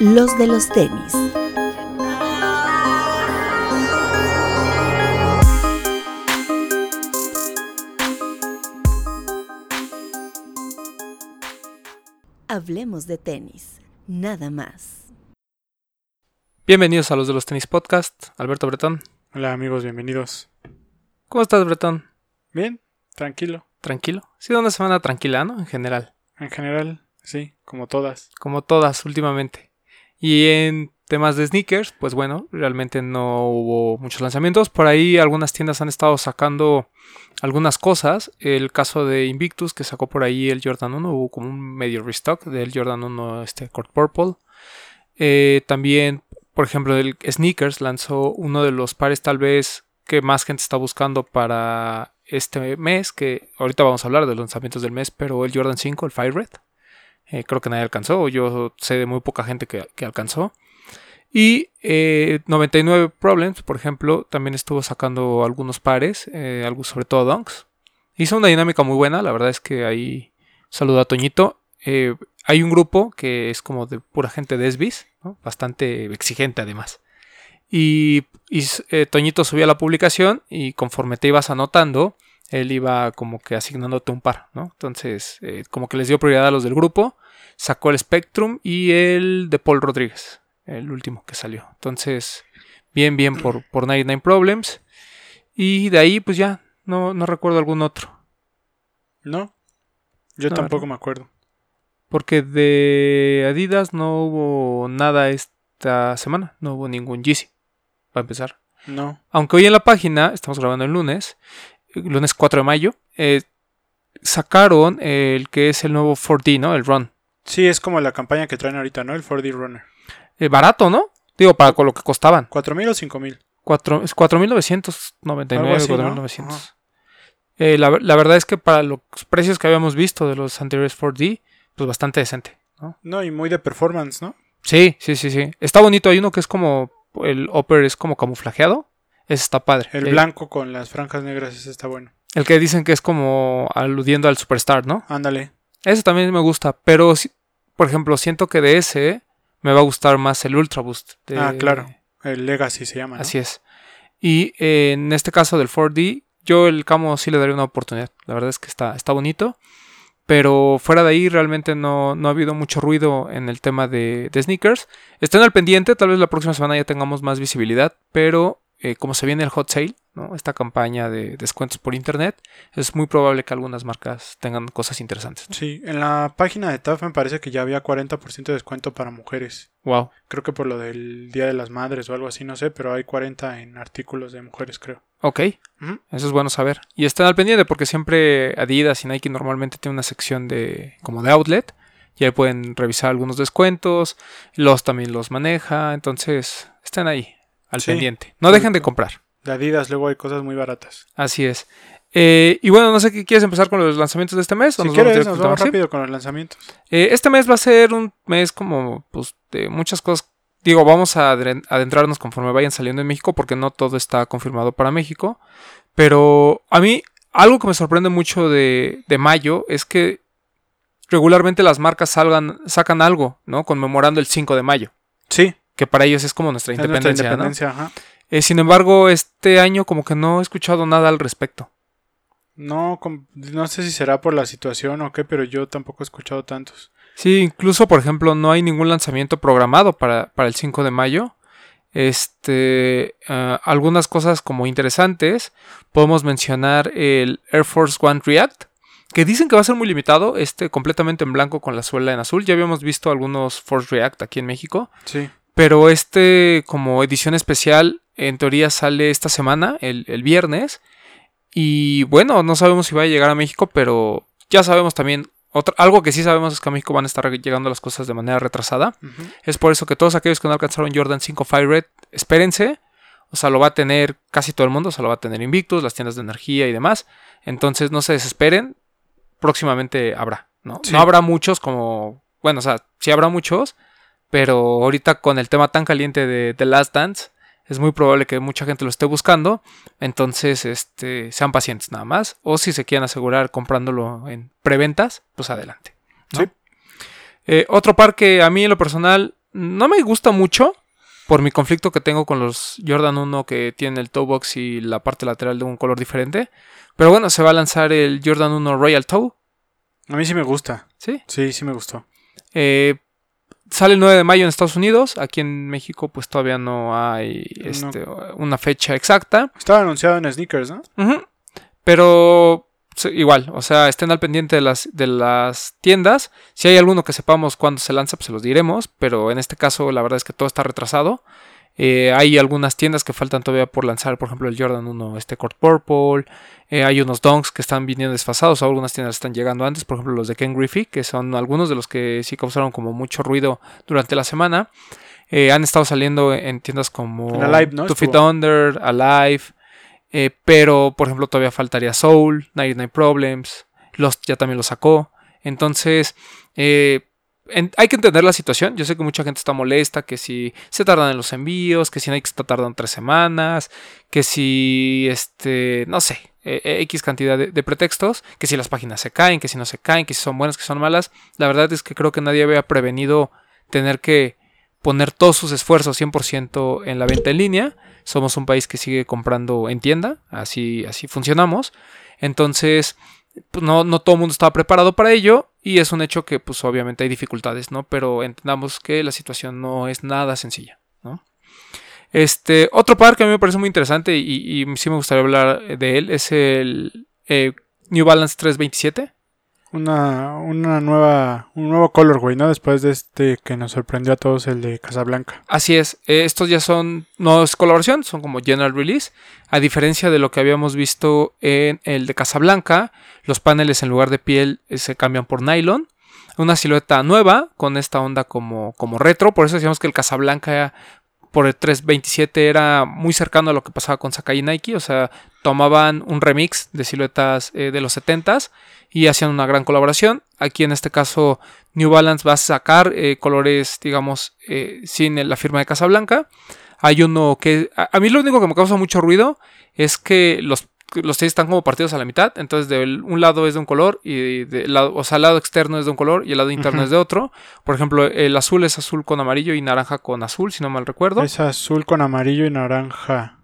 Los de los tenis. Hablemos de tenis, nada más. Bienvenidos a los de los tenis podcast, Alberto Bretón. Hola amigos, bienvenidos. ¿Cómo estás, Bretón? Bien, tranquilo. ¿Tranquilo? Ha sido una semana tranquila, ¿no? En general. En general, sí, como todas. Como todas últimamente. Y en temas de sneakers, pues bueno, realmente no hubo muchos lanzamientos. Por ahí algunas tiendas han estado sacando algunas cosas. El caso de Invictus, que sacó por ahí el Jordan 1, hubo como un medio restock del Jordan 1 este Court Purple. Eh, también, por ejemplo, el Sneakers lanzó uno de los pares tal vez que más gente está buscando para este mes, que ahorita vamos a hablar de los lanzamientos del mes, pero el Jordan 5, el Fire Red. Eh, creo que nadie alcanzó, yo sé de muy poca gente que, alcanzó. Y 99 eh, Problems, por ejemplo, también estuvo sacando algunos pares, eh, algo, sobre todo Dunks. Hizo una dinámica muy buena, la verdad es que ahí saludo a Toñito. hay un grupo que es como de pura gente de SBIS, bastante exigente además. Y, Toñito subía la publicación y conforme te ibas anotando, él iba como que asignándote un par, ¿no? Entonces, eh, como que les dio prioridad a los del grupo, sacó el Spectrum y el de Paul Rodríguez, el último que salió. Entonces, bien, bien por, por 99 Problems. Y de ahí, pues ya, no, no recuerdo algún otro. No, yo tampoco me acuerdo. Porque de Adidas no hubo nada esta semana, no hubo ningún Yeezy, para empezar. No. Aunque hoy en la página, estamos grabando el lunes, lunes 4 de mayo, eh, sacaron el que es el nuevo 4D, ¿no? El Run. Sí, es como la campaña que traen ahorita, ¿no? El 4D Runner. Eh, barato, ¿no? Digo, para con lo que costaban. ¿4.000 o 5.000? 4.999, 4.900. Eh, la, la, verdad es que para los precios que habíamos visto de los anteriores 4D, pues bastante decente, ¿no? No, y muy de performance, ¿no? Sí, sí, sí, sí. Está bonito. Hay uno que es como, el upper es como camuflajeado. Ese está padre. El blanco con las franjas negras, ese está bueno. El que dicen que es como aludiendo al Superstar, ¿no? Ándale. Ese también me gusta, pero por ejemplo, siento que de ese me va a gustar más el Ultra Boost. Ah, claro. El Legacy se llama. Así es. Y eh, en este caso del 4D, yo el Camo sí le daría una oportunidad. La verdad es que está, está bonito. Pero fuera de ahí realmente no, no ha habido mucho ruido en el tema de, de sneakers. Estén al pendiente, tal vez la próxima semana ya tengamos más visibilidad, pero eh, como se viene el hot sale, ¿no? esta campaña de descuentos por internet, es muy probable que algunas marcas tengan cosas interesantes. Sí, en la página de TAF me parece que ya había 40% de descuento para mujeres. Wow. Creo que por lo del Día de las Madres o algo así, no sé, pero hay 40 en artículos de mujeres, creo. Ok, eso es bueno saber. Y estén al pendiente porque siempre Adidas y Nike normalmente tienen una sección de como de outlet y ahí pueden revisar algunos descuentos, los también los maneja, entonces estén ahí al pendiente. No dejen de comprar. De Adidas luego hay cosas muy baratas. Así es. Eh, y bueno, no sé qué quieres empezar con los lanzamientos de este mes. Si quieres, nos vamos rápido con los lanzamientos. Eh, este mes va a ser un mes como pues, de muchas cosas. Digo, vamos a adentrarnos conforme vayan saliendo en México porque no todo está confirmado para México. Pero a mí, algo que me sorprende mucho de, de mayo es que regularmente las marcas salgan, sacan algo, ¿no? Conmemorando el 5 de mayo. Sí que para ellos es como nuestra independencia. Eh, sin embargo, este año como que no he escuchado nada al respecto. No, no sé si será por la situación o qué, pero yo tampoco he escuchado tantos. Sí, incluso, por ejemplo, no hay ningún lanzamiento programado para, para el 5 de mayo. Este, ah, algunas cosas como interesantes, podemos mencionar el Air Force One React, que dicen que va a ser muy limitado, este completamente en blanco con la suela en azul. Ya habíamos visto algunos Force React aquí en México. Sí. Pero este, como edición especial, en teoría sale esta semana, el, viernes. Y bueno, no sabemos si va a llegar a México, pero ya sabemos también. algo que sí sabemos es que a México van a estar llegando las cosas de manera retrasada. Es por eso que todos aquellos que no alcanzaron Jordan 5 Fire Red, espérense. O sea, lo va a tener casi todo el mundo. O sea, lo va a tener Invictus, las tiendas de energía y demás. Entonces no se desesperen. Próximamente habrá. ¿no? no habrá muchos como. Bueno, o sea, sí habrá muchos pero ahorita con el tema tan caliente de The Last Dance, es muy probable que mucha gente lo esté buscando. Entonces, este, sean pacientes nada más. O si se quieren asegurar comprándolo en preventas, pues adelante. Eh, otro par que a mí en lo personal no me gusta mucho por mi conflicto que tengo con los Jordan 1 que tienen el toe box y la parte lateral de un color diferente. Pero bueno, se va a lanzar el Jordan 1 Royal Toe. A mí sí me gusta. ¿Sí? Sí, sí me gustó. Eh, sale el 9 de mayo en Estados Unidos. Aquí en México pues todavía no hay No. este, una fecha exacta. Estaba anunciado en sneakers, ¿no? Pero igual, o sea, estén al pendiente de las, de las tiendas. Si hay alguno que sepamos cuándo se lanza, pues se los diremos. Pero en este caso, la verdad es que todo está retrasado. Eh, hay algunas tiendas que faltan todavía por lanzar, por ejemplo, el Jordan 1, este Court Purple. Eh, hay unos donks que están viniendo desfasados. Algunas tiendas están llegando antes, por ejemplo, los de Ken Griffey, que son algunos de los que sí causaron como mucho ruido durante la semana. Eh, han estado saliendo en tiendas como Alive, ¿no? Two Feet. Under, Alive. Eh, pero, por ejemplo, todavía faltaría Soul, 99 Problems. Lost ya también lo sacó. Entonces, eh, hay que entender la situación. Yo sé que mucha gente está molesta, que si se tardan en los envíos, que si Nike está tardando tres semanas, que si, este, no sé, eh, eh, X cantidad de, de pretextos, que si las páginas se caen, que si no se caen, que si son buenas, que son malas. La verdad es que creo que nadie había prevenido tener que poner todos sus esfuerzos 100% en la venta en línea. Somos un país que sigue comprando en tienda, así, así funcionamos. Entonces, pues, no, no todo el mundo estaba preparado para ello y es un hecho que pues obviamente hay dificultades, ¿no? Pero entendamos que la situación no es nada sencilla, ¿no? Este, otro par que a mí me parece muy interesante y, sí me gustaría hablar de él es el eh, New Balance 327. Una, una nueva, un nuevo colorway, ¿no? Después de este que nos sorprendió a todos, el de Casablanca. Así es, eh, estos ya son, no es colaboración, son como general release. A diferencia de lo que habíamos visto en el de Casablanca, los paneles en lugar de piel eh, se cambian por nylon. Una silueta nueva con esta onda como, como retro, por eso decíamos que el Casablanca por el 327 era muy cercano a lo que pasaba con Sakai y Nike, o sea, tomaban un remix de siluetas eh, de los 70s y hacían una gran colaboración. Aquí en este caso New Balance va a sacar eh, colores, digamos, eh, sin la firma de Casablanca. Hay uno que... A mí lo único que me causa mucho ruido es que los, los tenis están como partidos a la mitad. Entonces, de un lado es de un color, y de lado, o sea, el lado externo es de un color y el lado interno es de otro. Por ejemplo, el azul es azul con amarillo y naranja con azul, si no mal recuerdo. Es azul con amarillo y naranja.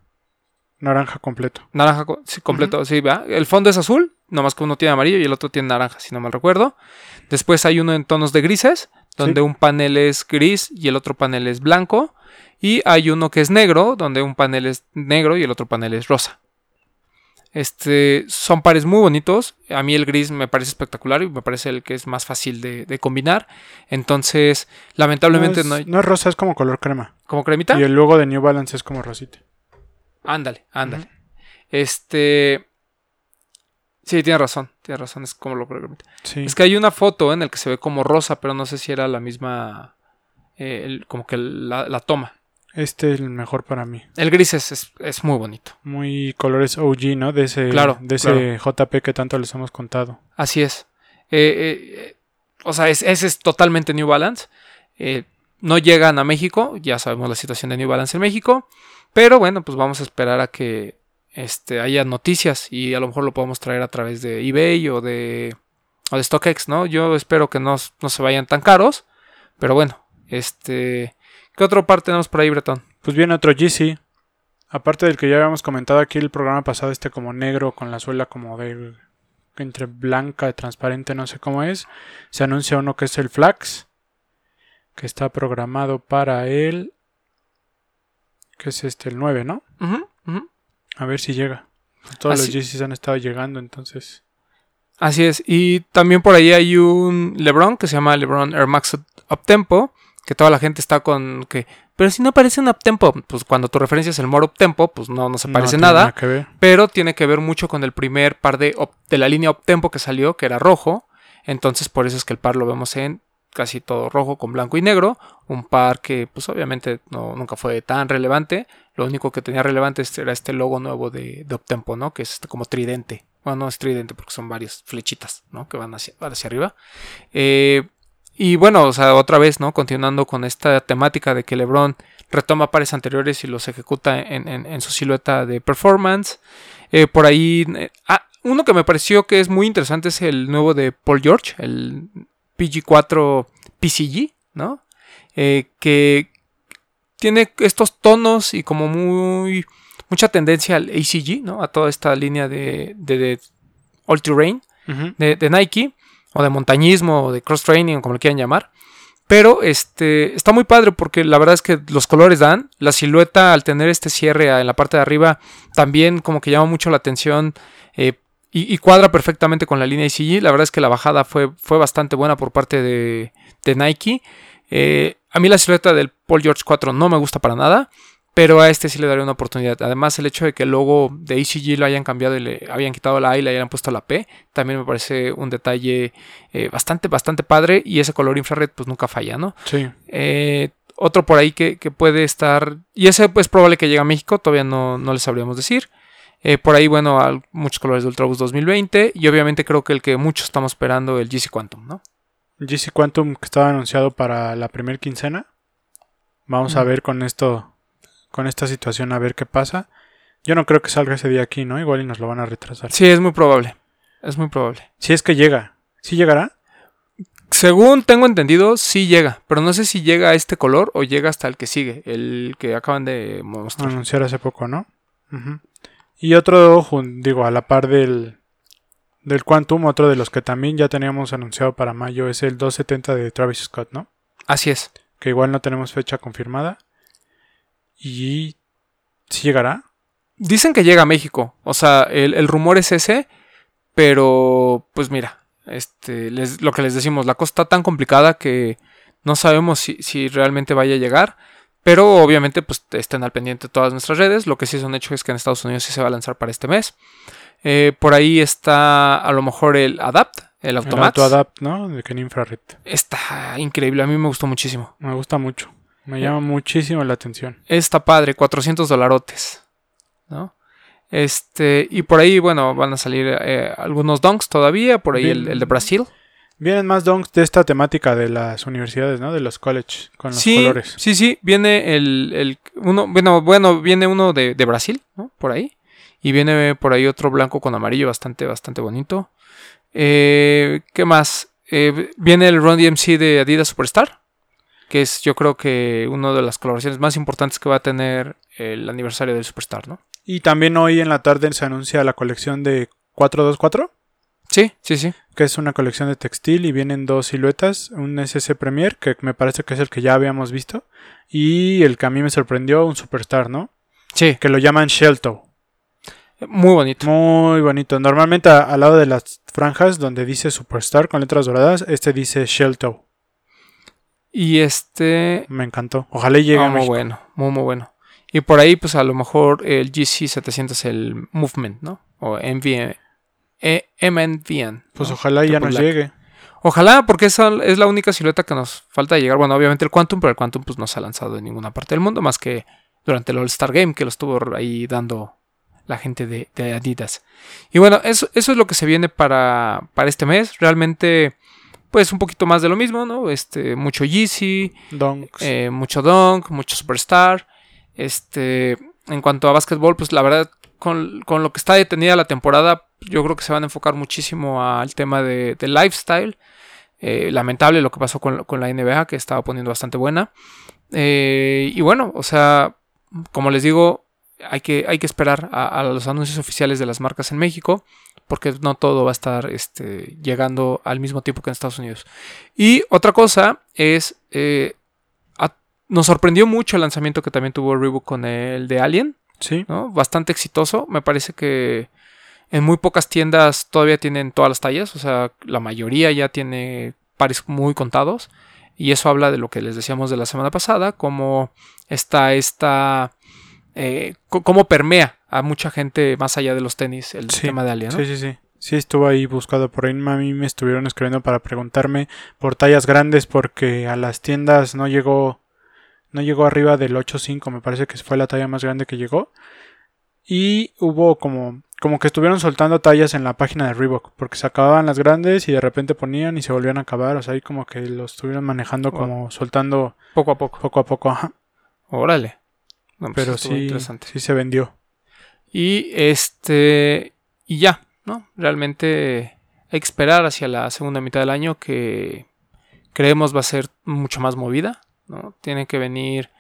Naranja completo. Naranja sí, completo, sí, ¿verdad? El fondo es azul, nomás que uno tiene amarillo y el otro tiene naranja, si no mal recuerdo. Después hay uno en tonos de grises, donde un panel es gris y el otro panel es blanco. Y hay uno que es negro, donde un panel es negro y el otro panel es rosa. Este, son pares muy bonitos. A mí el gris me parece espectacular y me parece el que es más fácil de, de combinar. Entonces, lamentablemente no, no, hay. no es rosa, es como color crema. ¿Como cremita? Y el logo de New Balance es como rosita. Ándale, ándale. Este. Sí, tienes razón, tienes razón, es como lo creo. Sí. Es que hay una foto en la que se ve como rosa, pero no sé si era la misma. eh, el- como que la, la toma. Este es el mejor para mí. El gris es, es, es muy bonito. Muy colores OG, ¿no? De ese, Claro, de ese JP que tanto les hemos contado. Así es. Eh, eh, eh, o sea, es- ese es totalmente New Balance. Eh, no llegan a México, ya sabemos la situación de New Balance en México. Pero bueno, pues vamos a esperar a que este, haya noticias y a lo mejor lo podemos traer a través de eBay o de, o de StockX, ¿no? Yo espero que no, no se vayan tan caros. Pero bueno, este. ¿Qué otro par tenemos por ahí, Bretón? Pues viene otro GC. Aparte del que ya habíamos comentado aquí el programa pasado, este como negro con la suela como de entre blanca, transparente, no sé cómo es. Se anuncia uno que es el Flax, que está programado para el que es este el 9, ¿no? A ver si llega. Todos Así- los GCs han estado llegando, entonces. Así es. Y también por ahí hay un LeBron que se llama LeBron Air Max Uptempo. Que toda la gente está con que. Pero si no parece un uptempo. Pues cuando tu referencia es el More Uptempo, pues no, no se no parece tiene nada. que ver. Pero tiene que ver mucho con el primer par de, op- de la línea Uptempo que salió, que era rojo. Entonces por eso es que el par lo vemos en casi todo rojo con blanco y negro. Un par que pues obviamente no, nunca fue tan relevante. Lo único que tenía relevante era este logo nuevo de, de Uptempo, ¿no? Que es este como tridente. Bueno, no es tridente porque son varias flechitas, ¿no? Que van hacia, van hacia arriba. Eh, y bueno, o sea, otra vez, ¿no? Continuando con esta temática de que LeBron retoma pares anteriores y los ejecuta en, en- en su silueta de performance. Eh, por ahí. eh, ah, uno que me pareció que es muy interesante es el nuevo de Paul George, el PG4 PCG, ¿no? Eh, que tiene estos tonos y como muy mucha tendencia al ACG, ¿no? A toda esta línea de, de, de all terrain de, de Nike o de montañismo o de cross training, como lo quieran llamar. Pero este está muy padre porque la verdad es que los colores dan, la silueta al tener este cierre en la parte de arriba también como que llama mucho la atención eh, y, cuadra perfectamente con la línea ICG. La verdad es que la bajada fue, fue bastante buena por parte de, de Nike. Eh, a mí la silueta del Paul George 4 no me gusta para nada, pero a este sí le daría una oportunidad. Además, el hecho de que el logo de ACG lo hayan cambiado y le habían quitado la A y le hayan puesto la P, también me parece un detalle eh, bastante, bastante padre. Y ese color infrared, pues nunca falla, ¿no? Sí. Eh, otro por ahí que, que puede estar. Y ese pues probable que llegue a México, todavía no, no les sabríamos decir. Eh, por ahí, bueno, muchos colores de Ultraboost 2020. Y obviamente creo que el que muchos estamos esperando, el GC Quantum, ¿no? GC Quantum que estaba anunciado para la primera quincena. Vamos a ver con esto, con esta situación, a ver qué pasa. Yo no creo que salga ese día aquí, ¿no? Igual y nos lo van a retrasar. Sí, es muy probable. Es muy probable. Si es que llega. ¿Sí llegará? Según tengo entendido, sí llega, pero no sé si llega a este color o llega hasta el que sigue, el que acaban de mostrar. Anunciar hace poco, ¿no? Y otro, digo, a la par del, del Quantum, otro de los que también ya teníamos anunciado para mayo es el 270 de Travis Scott, ¿no? Así es. Que igual no tenemos fecha confirmada. Y... ¿Sí llegará? Dicen que llega a México, o sea, el, el rumor es ese, pero pues mira, este, les- lo que les decimos, la cosa está tan complicada que no sabemos si, si realmente vaya a llegar, pero obviamente pues estén al pendiente de todas nuestras redes, lo que sí es un hecho es que en Estados Unidos sí se va a lanzar para este mes. Eh, por ahí está a lo mejor el Adapt, el El Automax. Autoadapt, ¿no? De Ken Infrared. Está increíble, a mí me gustó muchísimo. Me gusta mucho. Me llama muchísimo la atención. Está padre, 400 dolarotes, ¿no? Este, y por ahí, bueno, van a salir eh, algunos donks todavía, por ahí el, el de Brasil. Vienen más donks de esta temática de las universidades, ¿no? De los college, con los Sí, colores. sí, sí, viene el, el uno, bueno, bueno, viene uno de, de Brasil, ¿no? Por ahí. Y viene por ahí otro blanco con amarillo bastante, bastante bonito. Eh, ¿Qué más? Eh, viene el Run DMC de Adidas Superstar, que es yo creo que una de las colaboraciones más importantes que va a tener el aniversario del Superstar, ¿no? Y también hoy en la tarde se anuncia la colección de 424, Sí, sí, sí. que es una colección de textil y vienen dos siluetas, un SS Premier, que me parece que es el que ya habíamos visto, y el que a mí me sorprendió, un Superstar, ¿no? Sí, Que lo llaman Shelto. muy bonito. Muy bonito. Normalmente a- al lado de las franjas donde dice Superstar con letras doradas, este dice Shelto. Y este... Me encantó. Ojalá y llegue a muy bueno, muy, muy bueno. Y por ahí, pues a lo mejor el GC700, el Movement, ¿no? O MVN. eh, MNVN. Pues ¿no? ojalá ya nos Black. llegue. Ojalá, porque esa es la única silueta que nos falta llegar. Bueno, obviamente el Quantum, pero el Quantum pues no se ha lanzado en ninguna parte del mundo, más que durante el All-Star Game, que lo estuvo ahí dando la gente de, de Adidas. Y bueno, eso, eso es lo que se viene para, para este mes. Realmente, pues un poquito más de lo mismo, ¿no? Este, mucho Yeezy, eh, mucho Dunk, mucho Superstar. Este, en cuanto a básquetbol, pues la verdad, con, con lo que está detenida la temporada, yo creo que se van a enfocar muchísimo al tema de, de lifestyle. Eh, lamentable lo que pasó con, con la NBA, que estaba poniendo bastante buena. Eh, y bueno, o sea, como les digo, hay que, hay que esperar a, a los anuncios oficiales de las marcas en México, porque no todo va a estar este, llegando al mismo tiempo que en Estados Unidos. Y otra cosa es, eh, a- nos sorprendió mucho el lanzamiento que también tuvo Reebok con el de Alien, Sí. ¿no? Bastante exitoso. Me parece que en muy pocas tiendas todavía tienen todas las tallas, o sea, la mayoría ya tiene pares muy contados. Y eso habla de lo que les decíamos de la semana pasada, cómo está esta... eh, cómo permea a mucha gente más allá de los tenis el Sí, tema de Alien, ¿no? Sí, sí, sí. Sí, estuvo ahí buscado por ahí. A mí me estuvieron escribiendo para preguntarme por tallas grandes porque a las tiendas no llegó no llegó arriba del 8.5, me parece que fue la talla más grande que llegó. Y hubo como como que estuvieron soltando tallas en la página de Reebok porque se acababan las grandes y de repente ponían y se volvían a acabar, o sea, ahí como que lo estuvieron manejando Wow. como soltando Poco a poco. poco a poco, ajá. Órale. No, pues Pero sí, sí se vendió. Y este. Y ya, ¿no? Realmente hay que esperar hacia la segunda mitad del año que. creemos va a ser mucho más movida, ¿no? Tienen que venir,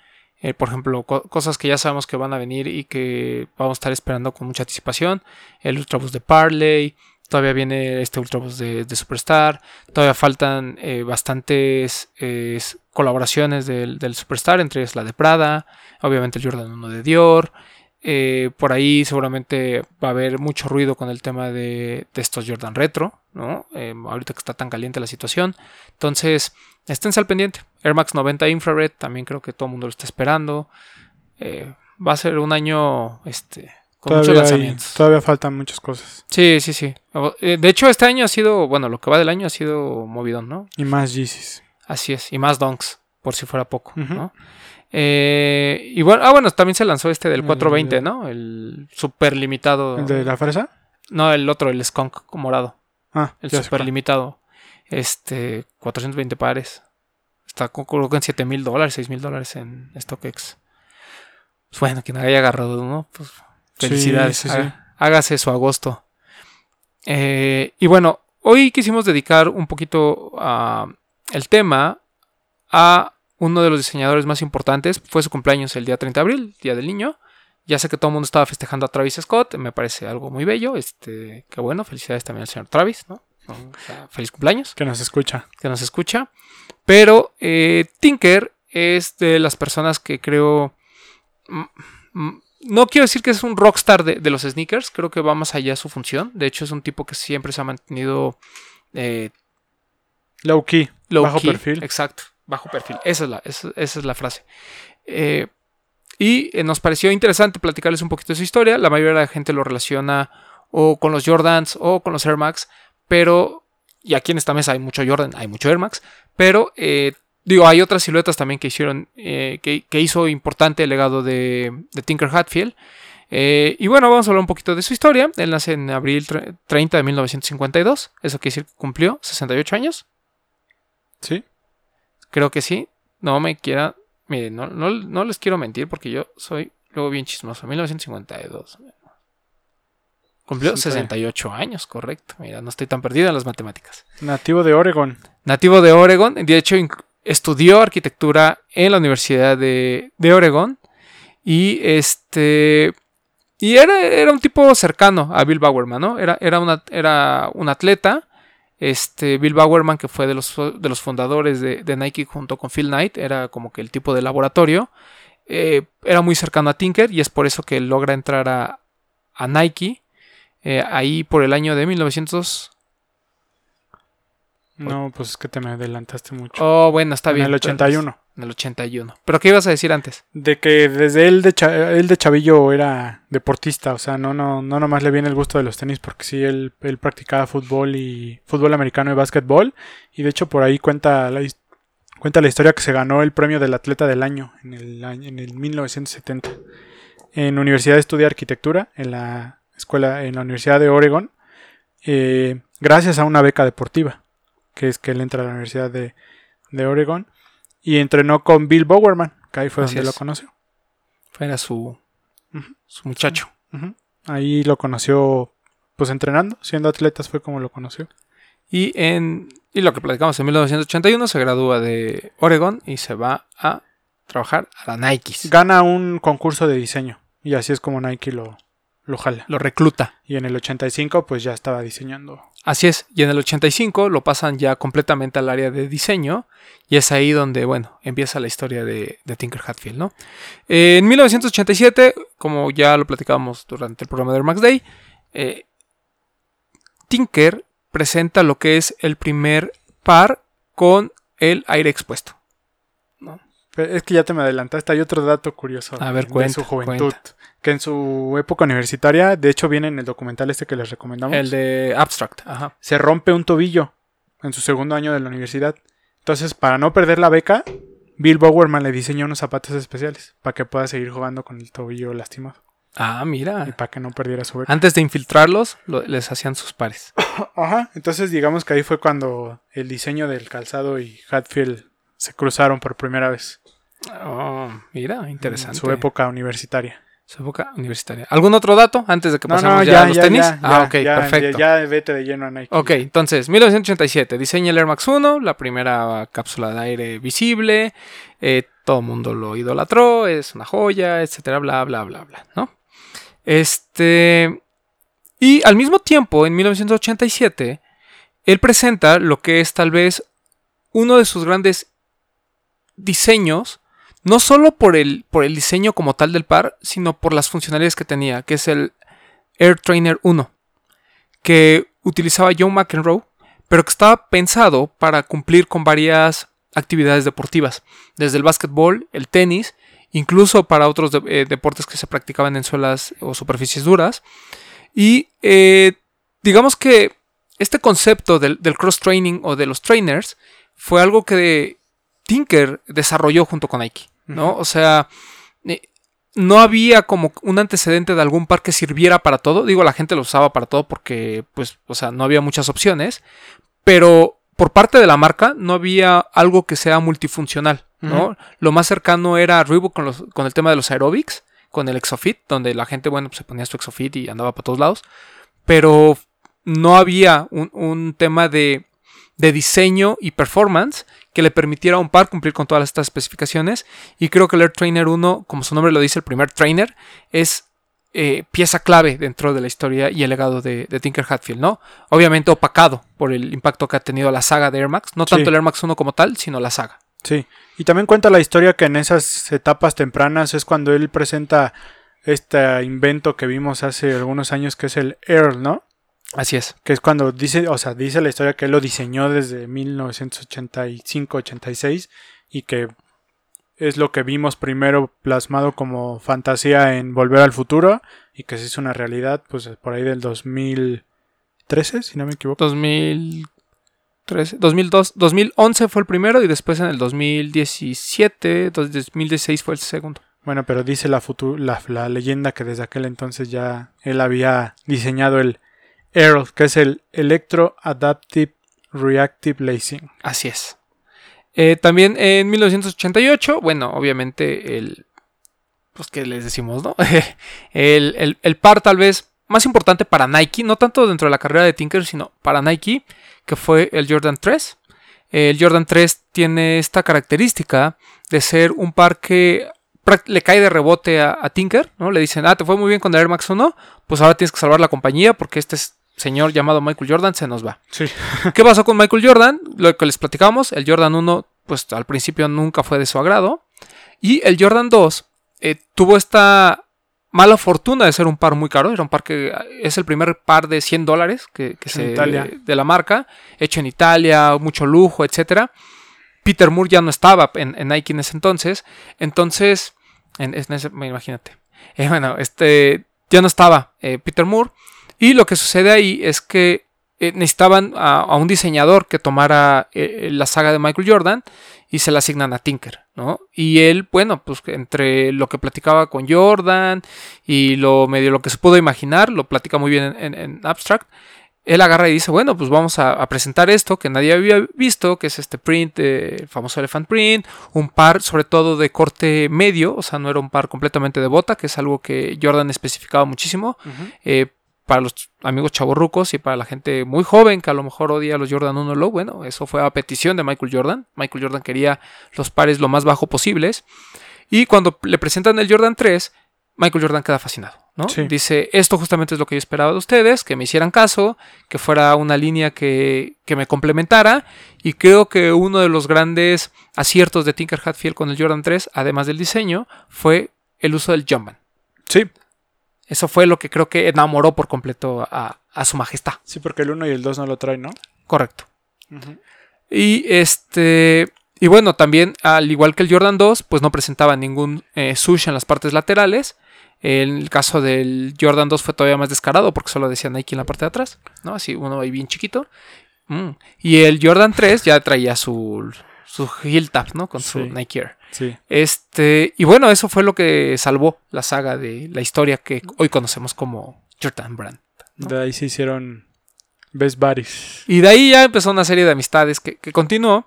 eh, por ejemplo, co- cosas que ya sabemos que van a venir y que vamos a estar esperando con mucha anticipación. El Ultraboost de Parley, todavía viene este Ultraboost de, de Superstar, todavía faltan eh, bastantes eh, colaboraciones del, del Superstar, entre ellas la de Prada, obviamente el Jordan 1 de Dior. Eh, por ahí seguramente va a haber mucho ruido con el tema de, de estos Jordan Retro, ¿no? Eh, ahorita que está tan caliente la situación. Entonces, esténse al pendiente. Air Max 90 Infrared, también creo que todo el mundo lo está esperando. Va a ser un año este, con muchos Todavía, hay- lanzamientos. todavía faltan muchas cosas. Sí, sí, sí. Eh, De hecho, este año ha sido, bueno, lo que va del año ha sido movidón, ¿no? Y más Yeezys. Así es. Y más donks, por si fuera poco. ¿no? Eh, y bueno, ah, bueno, también se lanzó este del El 420, de- ¿no? El super limitado. ¿El de la fresa? No, el otro, el skunk morado. Ah, El sé super limitado. Este, 420 pares. Está creo que en 7 mil dólares, 6 mil dólares en StockX. Pues bueno, quien haya agarrado, ¿no? Pues felicidades. sí, sí. Haga- Hágase su agosto. Eh, y bueno, hoy quisimos dedicar un poquito a el tema a uno de los diseñadores más importantes. Fue su cumpleaños el día 30 de abril, Día del Niño. Ya sé que todo el mundo estaba festejando a Travis Scott. Me parece algo muy bello. Este, qué bueno. Felicidades también al señor Travis, ¿no? O sea, feliz cumpleaños Que nos escucha. que nos escucha. Pero eh, Tinker es de las personas que creo. No quiero decir que es un rockstar de, de los sneakers, creo que va más allá de su función. De hecho, es un tipo que siempre se ha mantenido eh, Low key. low Bajo key. perfil. Exacto, bajo perfil. Esa es la, esa, esa es la frase. Eh, y eh, nos pareció interesante platicarles un poquito de su historia. La mayoría de la gente lo relaciona o con los Jordans o con los Air Max, pero, y aquí en esta mesa hay mucho Jordan, hay mucho Air Max, pero eh, digo, hay otras siluetas también que hicieron, eh, que, que hizo importante el legado de, de Tinker Hatfield. Eh, y bueno, vamos a hablar un poquito de su historia. Él nace en abril tre- 30 de 1952, eso quiere decir que cumplió 68 años. Sí. Creo que sí. No me quiera. Mire, no, no, no les quiero mentir porque yo soy luego bien chismoso. 1952. Cumplió 60. 68 años, correcto. Mira, no estoy tan perdido en las matemáticas. Nativo de Oregon. Nativo de Oregon. De hecho, estudió arquitectura en la Universidad de, de Oregon. Y este. Y era, era un tipo cercano a Bill Bowerman, ¿no? Era, era, una, era un atleta. Este, Bill Bowerman, que fue de los, de los fundadores de, de Nike junto con Phil Knight, era como que el tipo de laboratorio. Eh, era muy cercano a Tinker y es por eso que logra entrar a, a Nike. eh, ahí por el año de 1900. No, pues es que te me adelantaste mucho. Oh, bueno, está en bien. el 81. En el 81. ¿Pero qué ibas a decir antes? De que desde él de, cha- él de chavillo era deportista, o sea, no, no, no nomás le viene el gusto de los tenis, porque sí, él, él practicaba fútbol y fútbol americano y básquetbol, y de hecho por ahí cuenta la, cuenta la historia que se ganó el premio del atleta del año en el, año- en el 1970. En Universidad estudia arquitectura, en la escuela, en la Universidad de Oregon, eh, gracias a una beca deportiva, que es que él entra a la Universidad de, de Oregon, y entrenó con Bill Bowerman, que ahí fue Así donde es. lo conoció. Era su, su muchacho. Ahí lo conoció, pues entrenando, siendo atletas fue como lo conoció. Y en y lo que platicamos en 1981 se gradúa de Oregon y se va a trabajar a la Nike. Gana un concurso de diseño y así es como Nike lo, lo jala. Lo recluta. Y en el 85 pues ya estaba diseñando. Así es. Y en el 85 lo pasan ya completamente al área de diseño. Y es ahí donde, bueno, empieza la historia de, Tinker Hatfield, ¿no? Eh, en 1987, como ya lo platicábamos durante el programa de Max Day, eh, Tinker presenta lo que es el primer par con el aire expuesto. Pero es que ya te me adelantaste, hay otro dato curioso A ver, de cuenta, su juventud. cuenta. Que en su época universitaria, de hecho viene en el documental este que les recomendamos, El de Abstract, ajá. se rompe un tobillo en su segundo año de la universidad. Entonces, para no perder la beca, Bill Bowerman le diseñó unos zapatos especiales para que pueda seguir jugando con el tobillo lastimado Ah, y mira. para que no perdiera su beca. Antes de infiltrarlos, lo- les hacían sus pares. Ajá, entonces digamos que ahí fue cuando el diseño del calzado y Hatfield se cruzaron por primera vez Oh, mira, interesante. en su época universitaria. Su época universitaria. ¿Algún otro dato antes de que No, pasemos no, ya, ya, a los ya, tenis? ah, ok, ya, perfecto. Ya, ya vete de lleno a Nike. Ok, entonces, 1987, diseña el Air Max 1, la primera cápsula de aire visible, eh, todo el mundo lo idolatró, es una joya, etcétera, bla, bla, bla, bla, ¿no? Este... Y al mismo tiempo, en 1987, él presenta lo que es tal vez uno de sus grandes diseños, no solo por el, por el diseño como tal del par, sino por las funcionalidades que tenía, que es el Air Trainer 1, que utilizaba John McEnroe, pero que estaba pensado para cumplir con varias actividades deportivas, desde el básquetbol, el tenis, incluso para otros eh, deportes que se practicaban en suelas o superficies duras. Y eh, digamos que este concepto del, del cross-training o de los trainers fue algo que Tinker desarrolló junto con Nike, ¿no? O sea, eh, no había como un antecedente de algún par que sirviera para todo. Digo, la gente lo usaba para todo porque, pues, o sea, no había muchas opciones. Pero por parte de la marca no había algo que sea multifuncional, ¿no? Lo más cercano era Reebok con, los- con el tema de los aerobics, con el Exofit, donde la gente, bueno, pues se ponía su Exofit y andaba para todos lados. Pero no había un, un tema de, de diseño y performance que le permitiera a un par cumplir con todas estas especificaciones. Y creo que el Air Trainer 1, como su nombre lo dice, el primer trainer, es eh, pieza clave dentro de la historia y el legado de, de Tinker Hatfield, ¿no? Obviamente opacado por el impacto que ha tenido la saga de Air Max. No Sí. tanto el Air Max 1 como tal, sino la saga. Sí. Y también cuenta la historia que en esas etapas tempranas es cuando él presenta este invento que vimos hace algunos años que es el Earl, ¿no? Así es. Que es cuando dice, o sea, dice la historia que él lo diseñó desde 1985-86 y que es lo que vimos primero plasmado como fantasía en Volver al Futuro y que se hizo una realidad pues por ahí del 2013, si no me equivoco. 2013, 2002, 2011 fue el primero y después en el 2017, 2016 fue el segundo. Bueno, pero dice la, futu- la, la leyenda que desde aquel entonces ya él había diseñado el Earl, que es el Electro Adaptive Reactive Lacing. Así es. Eh, también en 1988, bueno, obviamente el... Pues que les decimos, ¿no? el, el- el par tal vez más importante para Nike, no tanto dentro de la carrera de Tinker, sino para Nike, que fue el Jordan 3. El Jordan 3 tiene esta característica de ser un par que le cae de rebote a, a Tinker, ¿no? Le dicen, ah, te fue muy bien con el Air Max 1, pues ahora tienes que salvar la compañía porque este s- señor llamado Michael Jordan se nos va. Sí. ¿Qué pasó con Michael Jordan? Lo que les platicamos, el Jordan 1, pues al principio nunca fue de su agrado. Y el Jordan 2 eh, tuvo esta mala fortuna de ser un par muy caro. Era un par que eh, es el primer par de 100 dólares que, se, Italia. de la marca, hecho en Italia, mucho lujo, etcétera. Peter Moore ya no estaba en, en Nike en ese entonces. Entonces, en, en ese- imagínate. Eh, bueno, este ya no estaba eh, Peter Moore. Y lo que sucede ahí es que eh, necesitaban a, a un diseñador que tomara eh, la saga de Michael Jordan y se la asignan a Tinker, ¿no? Y él, bueno, pues entre lo que platicaba con Jordan y lo medio lo que se pudo imaginar, lo platica muy bien en, en- en Abstract. Él agarra y dice, bueno, pues vamos a, a presentar esto que nadie había visto, que es este print, eh, el famoso Elephant Print, un par sobre todo de corte medio, o sea, no era un par completamente de bota, que es algo que Jordan especificaba muchísimo eh, para los amigos chavorrucos y para la gente muy joven que a lo mejor odia a los Jordan 1 Low, bueno, eso fue a petición de Michael Jordan. Michael Jordan quería los pares lo más bajo posibles. Y cuando le presentan el Jordan 3, Michael Jordan queda fascinado, ¿no? Sí. Dice, esto justamente es lo que yo esperaba de ustedes, que me hicieran caso, que fuera una línea que, que me complementara. Y creo que uno de los grandes aciertos de Tinker Hatfield con el Jordan 3, además del diseño, fue el uso del Jumpman. Sí, Eso fue lo que creo que enamoró por completo a, a su majestad. sí, porque el 1 y el 2 no lo traen, ¿no? Correcto. Y este. Y bueno, también, al igual que el Jordan 2, pues no presentaba ningún eh, sush en las partes laterales. En el caso del Jordan 2 fue todavía más descarado porque solo decía Nike en la parte de atrás, ¿no? Así uno ahí bien chiquito. Mm. Y el Jordan 3 ya traía su, su heel tap, ¿no? Con su. Nike Air. Sí. Este, y bueno, eso fue lo que salvó la saga de la historia que hoy conocemos como Jordan Brand. ¿no? De ahí se hicieron Best Buddies. Y de ahí ya empezó una serie de amistades que, que continuó.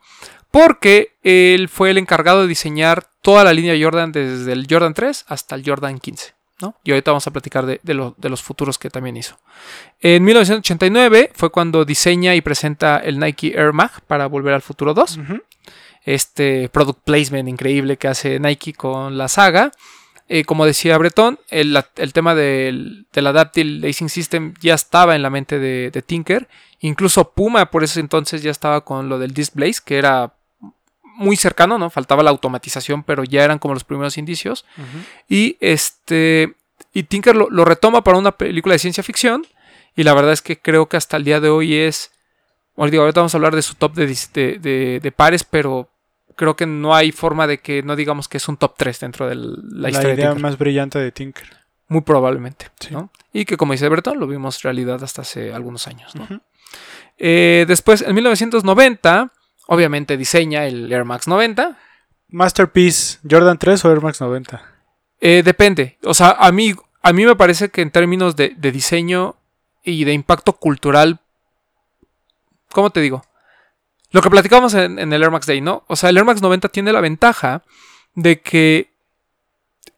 Porque él fue el encargado de diseñar toda la línea Jordan desde el Jordan 3 hasta el Jordan 15. ¿no? Y ahorita vamos a platicar de, de lo- de los futuros que también hizo. En 1989 fue cuando diseña y presenta el Nike Air Mag para Volver al Futuro 2 Ujú. Este product placement increíble que hace Nike con la saga. Eh, como decía Breton, el, el tema del, del Adaptive Lacing System ya estaba en la mente de, de Tinker. Incluso Puma por ese entonces ya estaba con lo del Disc Blaze, que era muy cercano, ¿no? Faltaba la automatización, pero ya eran como los primeros indicios. Y este. Y Tinker lo, lo retoma para una película de ciencia ficción. Y la verdad es que creo que hasta el día de hoy es. Bueno, digo, ahorita vamos a hablar de su top de- de pares, pero creo que no hay forma de que no digamos que es un top 3 dentro de la La, historia de idea más brillante de Tinker. Muy probablemente. Sí. ¿no? Y que como dice Breton, lo vimos realidad hasta hace algunos años. Eh, después, en 1990, obviamente diseña el Air Max 90. Masterpiece, Jordan 3 o Air Max 90. Eh, depende. O sea, a mí, a mí me parece que en términos de, de diseño y de impacto cultural, ¿cómo te digo? Lo que platicamos en, en el Air Max Day, ¿no? O sea, el Air Max 90 tiene la ventaja de que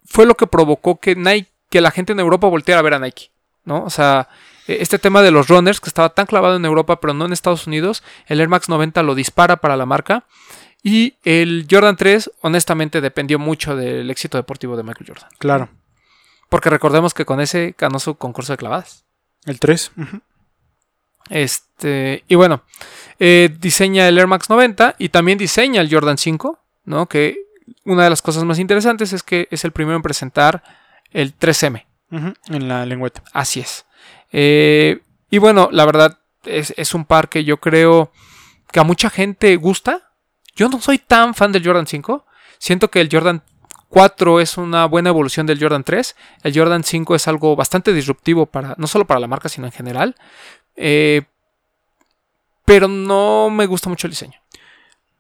fue lo que provocó que Nike, que la gente en Europa volteara a ver a Nike, ¿no? O sea, eh, este tema de los runners que estaba tan clavado en Europa, pero no en Estados Unidos, el Air Max 90 lo dispara para la marca. Y el Jordan 3, honestamente, dependió mucho del éxito deportivo de Michael Jordan. Claro. Porque recordemos que con ese ganó su concurso de clavadas. El 3. ujú. Este, y bueno, eh, diseña el Air Max 90 y también diseña el Jordan 5, ¿no? Que una de las cosas más interesantes es que es el primero en presentar el 3M. Ujú, En la lengüeta. Así es. Eh, y bueno, la verdad es, es un par que yo creo que a mucha gente gusta. Yo no soy tan fan del Jordan 5. Siento que el Jordan 4 es una buena evolución del Jordan 3. El Jordan 5 es algo bastante disruptivo para no solo para la marca, sino en general. Eh, pero no me gusta mucho el diseño.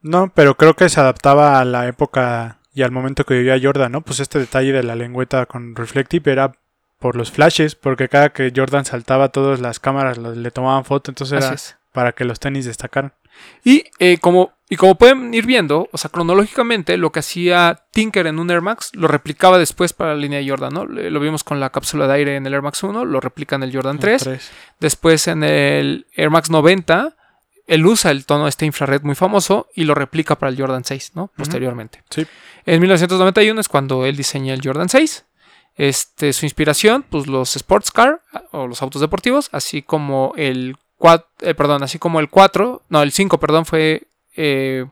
No, pero creo que se adaptaba a la época y al momento que vivía Jordan, ¿no? Pues este detalle de la lengüeta con Reflective era por los flashes, porque cada que Jordan saltaba, todas las cámaras le tomaban foto, entonces era para que los tenis destacaran. Y, eh, como, y como pueden ir viendo, o sea, cronológicamente lo que hacía Tinker en un Air Max lo replicaba después para la línea de Jordan, ¿no? Lo vimos con la cápsula de aire en el Air Max 1, lo replica en el Jordan El 3. tres. Después en el Air Max 90, él usa el tono este infrared muy famoso y lo replica para el Jordan 6, ¿no? Posteriormente. Sí. En 1991 es cuando él diseña el Jordan 6. Este, su inspiración, pues los sports car o los autos deportivos, así como el 4, perdón, así como el 4, no, el 5, perdón, fue eh,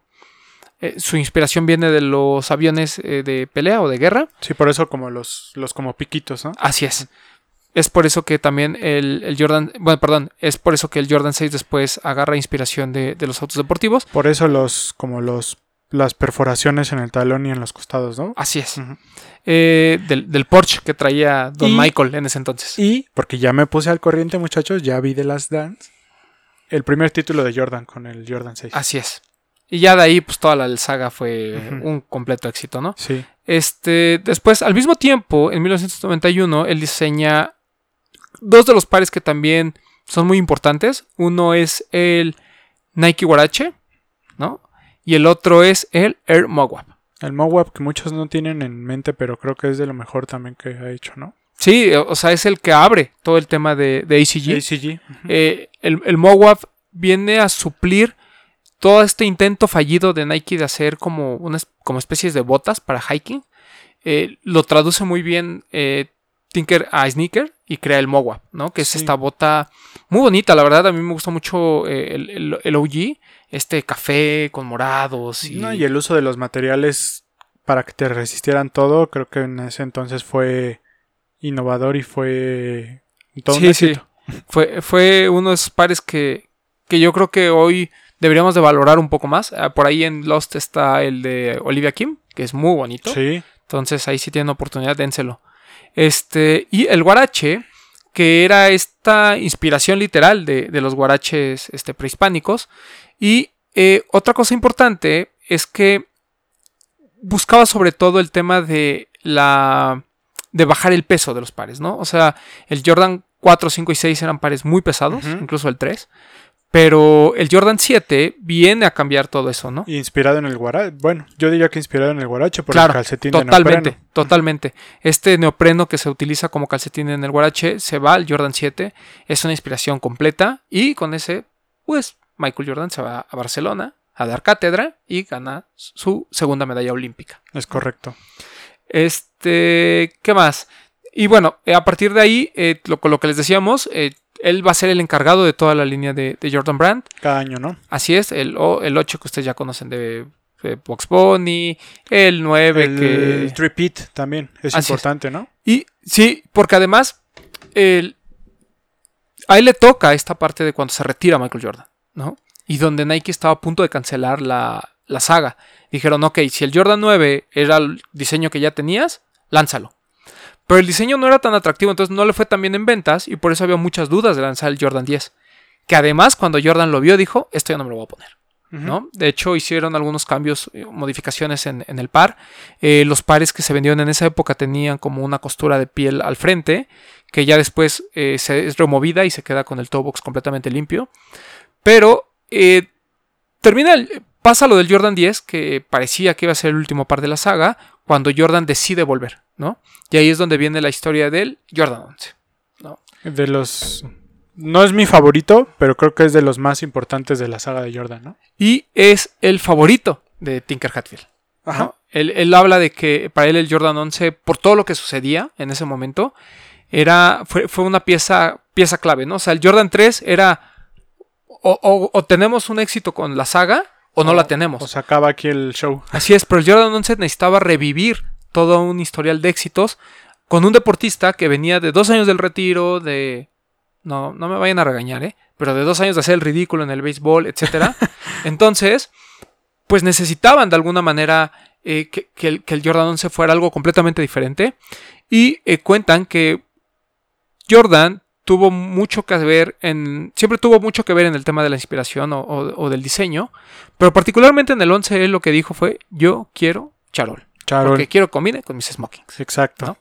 eh, su inspiración viene de los aviones eh, de pelea o de guerra. Sí, por eso como los, los como piquitos, ¿no? Así es. Es por eso que también el, el Jordan, bueno, perdón, es por eso que el Jordan 6 después agarra inspiración de, de los autos deportivos. Por eso los, como los, las perforaciones en el talón y en los costados, ¿no? Así es. Eh, del, del Porsche que traía Don Y- Michael en ese entonces. Y, porque ya me puse al corriente, muchachos, ya vi de las Dance, el primer título de Jordan con el Jordan 6. Así es. Y ya de ahí, pues toda la saga fue un completo éxito, ¿no? Sí. Este, después, al mismo tiempo, en 1991, él diseña dos de los pares que también son muy importantes. Uno es el Nike Huarache, ¿no? Y el otro es el Air Mogwap. El Mowap que muchos no tienen en mente, pero creo que es de lo mejor también que ha hecho, ¿no? Sí, o sea, es el que abre todo el tema de, de ACG. ACG. Eh, el, el viene a suplir todo este intento fallido de Nike de hacer como unas como especies de botas para hiking. Eh, lo traduce muy bien eh, Tinker a Sneaker y crea el Mowap, ¿no? Que es Sí. esta bota muy bonita, la verdad. A mí me gusta mucho eh, el, el- el OG, este café con morados. Y, No, y el uso de los materiales para que te resistieran todo, creo que en ese entonces fue innovador y fue todo un Sí, sí. Fue, fue uno de esos pares que, que yo creo que hoy deberíamos de valorar un poco más. Ah, por ahí en Lost está el de Olivia Kim, que es muy bonito. Sí, Entonces ahí sí tienen oportunidad, dénselo. Este, y el guarache, que era esta inspiración literal de, de los guaraches este, prehispánicos. Y eh, otra cosa importante es que buscaba sobre todo el tema de la de bajar el peso de los pares, ¿no? O sea, el Jordan 4, 5 y 6 eran pares muy pesados, incluso el 3. Pero el Jordan 7 viene a cambiar todo eso, ¿no? Inspirado en el guarache. Bueno, yo diría que inspirado en el guarache por Claro, el calcetín de Totalmente, neopreno. totalmente. Este neopreno que se utiliza como calcetín en el Guarache se va al Jordan 7. Es una inspiración completa. Y con ese, pues, Michael Jordan se va a Barcelona a dar cátedra y gana su segunda medalla olímpica. Es correcto. Este, ¿qué más? Y bueno, eh, a partir de ahí, eh, lo, con lo que les decíamos, eh, él va a ser el encargado de toda la línea de, de Jordan Brand. Cada año, ¿no? Así es, el, el 8 que ustedes ya conocen de, Box Bunny, el 9 El, que... el tripit también es Así es. importante, ¿no? Y sí, porque además el- a él le toca esta parte de cuando se retira Michael Jordan, ¿no? Y donde Nike estaba a punto de cancelar la, la saga. Dijeron, ok, si el Jordan 9 era el diseño que ya tenías, lánzalo. Pero el diseño no era tan atractivo, entonces no le fue tan bien en ventas y por eso había muchas dudas de lanzar el Jordan 10. Que además cuando Jordan lo vio dijo, esto ya no me lo voy a poner. ¿no? De hecho, hicieron algunos cambios, eh, modificaciones en, en el par. Eh, los pares que se vendieron en esa época tenían como una costura de piel al frente, que ya después eh, se es removida y se queda con el toe box completamente limpio. Pero eh, termina, el- pasa lo del Jordan 10, que parecía que iba a ser el último par de la saga, cuando Jordan decide volver, ¿no? Y ahí es donde viene la historia del Jordan 11. De los... No es mi favorito, pero creo que es de los más importantes de la saga de Jordan, ¿no? Y es el favorito de Tinker Hatfield. ¿no? Él, él habla de que para él el Jordan 11, por todo lo que sucedía en ese momento, era, fue, fue una pieza, pieza clave, ¿no? O sea, el Jordan 3 era o, o- o tenemos un éxito con la saga o no la tenemos. O se acaba aquí el show. Así es, pero el Jordan 11 necesitaba revivir todo un historial de éxitos con un deportista que venía de dos años del retiro, de... No, no me vayan a regañar, ¿eh? Pero de dos años de hacer el ridículo en el béisbol, etcétera. Entonces, pues necesitaban de alguna manera eh, que, que el, que el Jordan 11 fuera algo completamente diferente. Y eh, cuentan que Jordan tuvo mucho que ver en. Siempre tuvo mucho que ver en el tema de la inspiración o, o- o del diseño. Pero particularmente en el 11 él lo que dijo fue: Yo quiero charol. Charol. Porque quiero combine con mis smokings. Exacto. ¿no?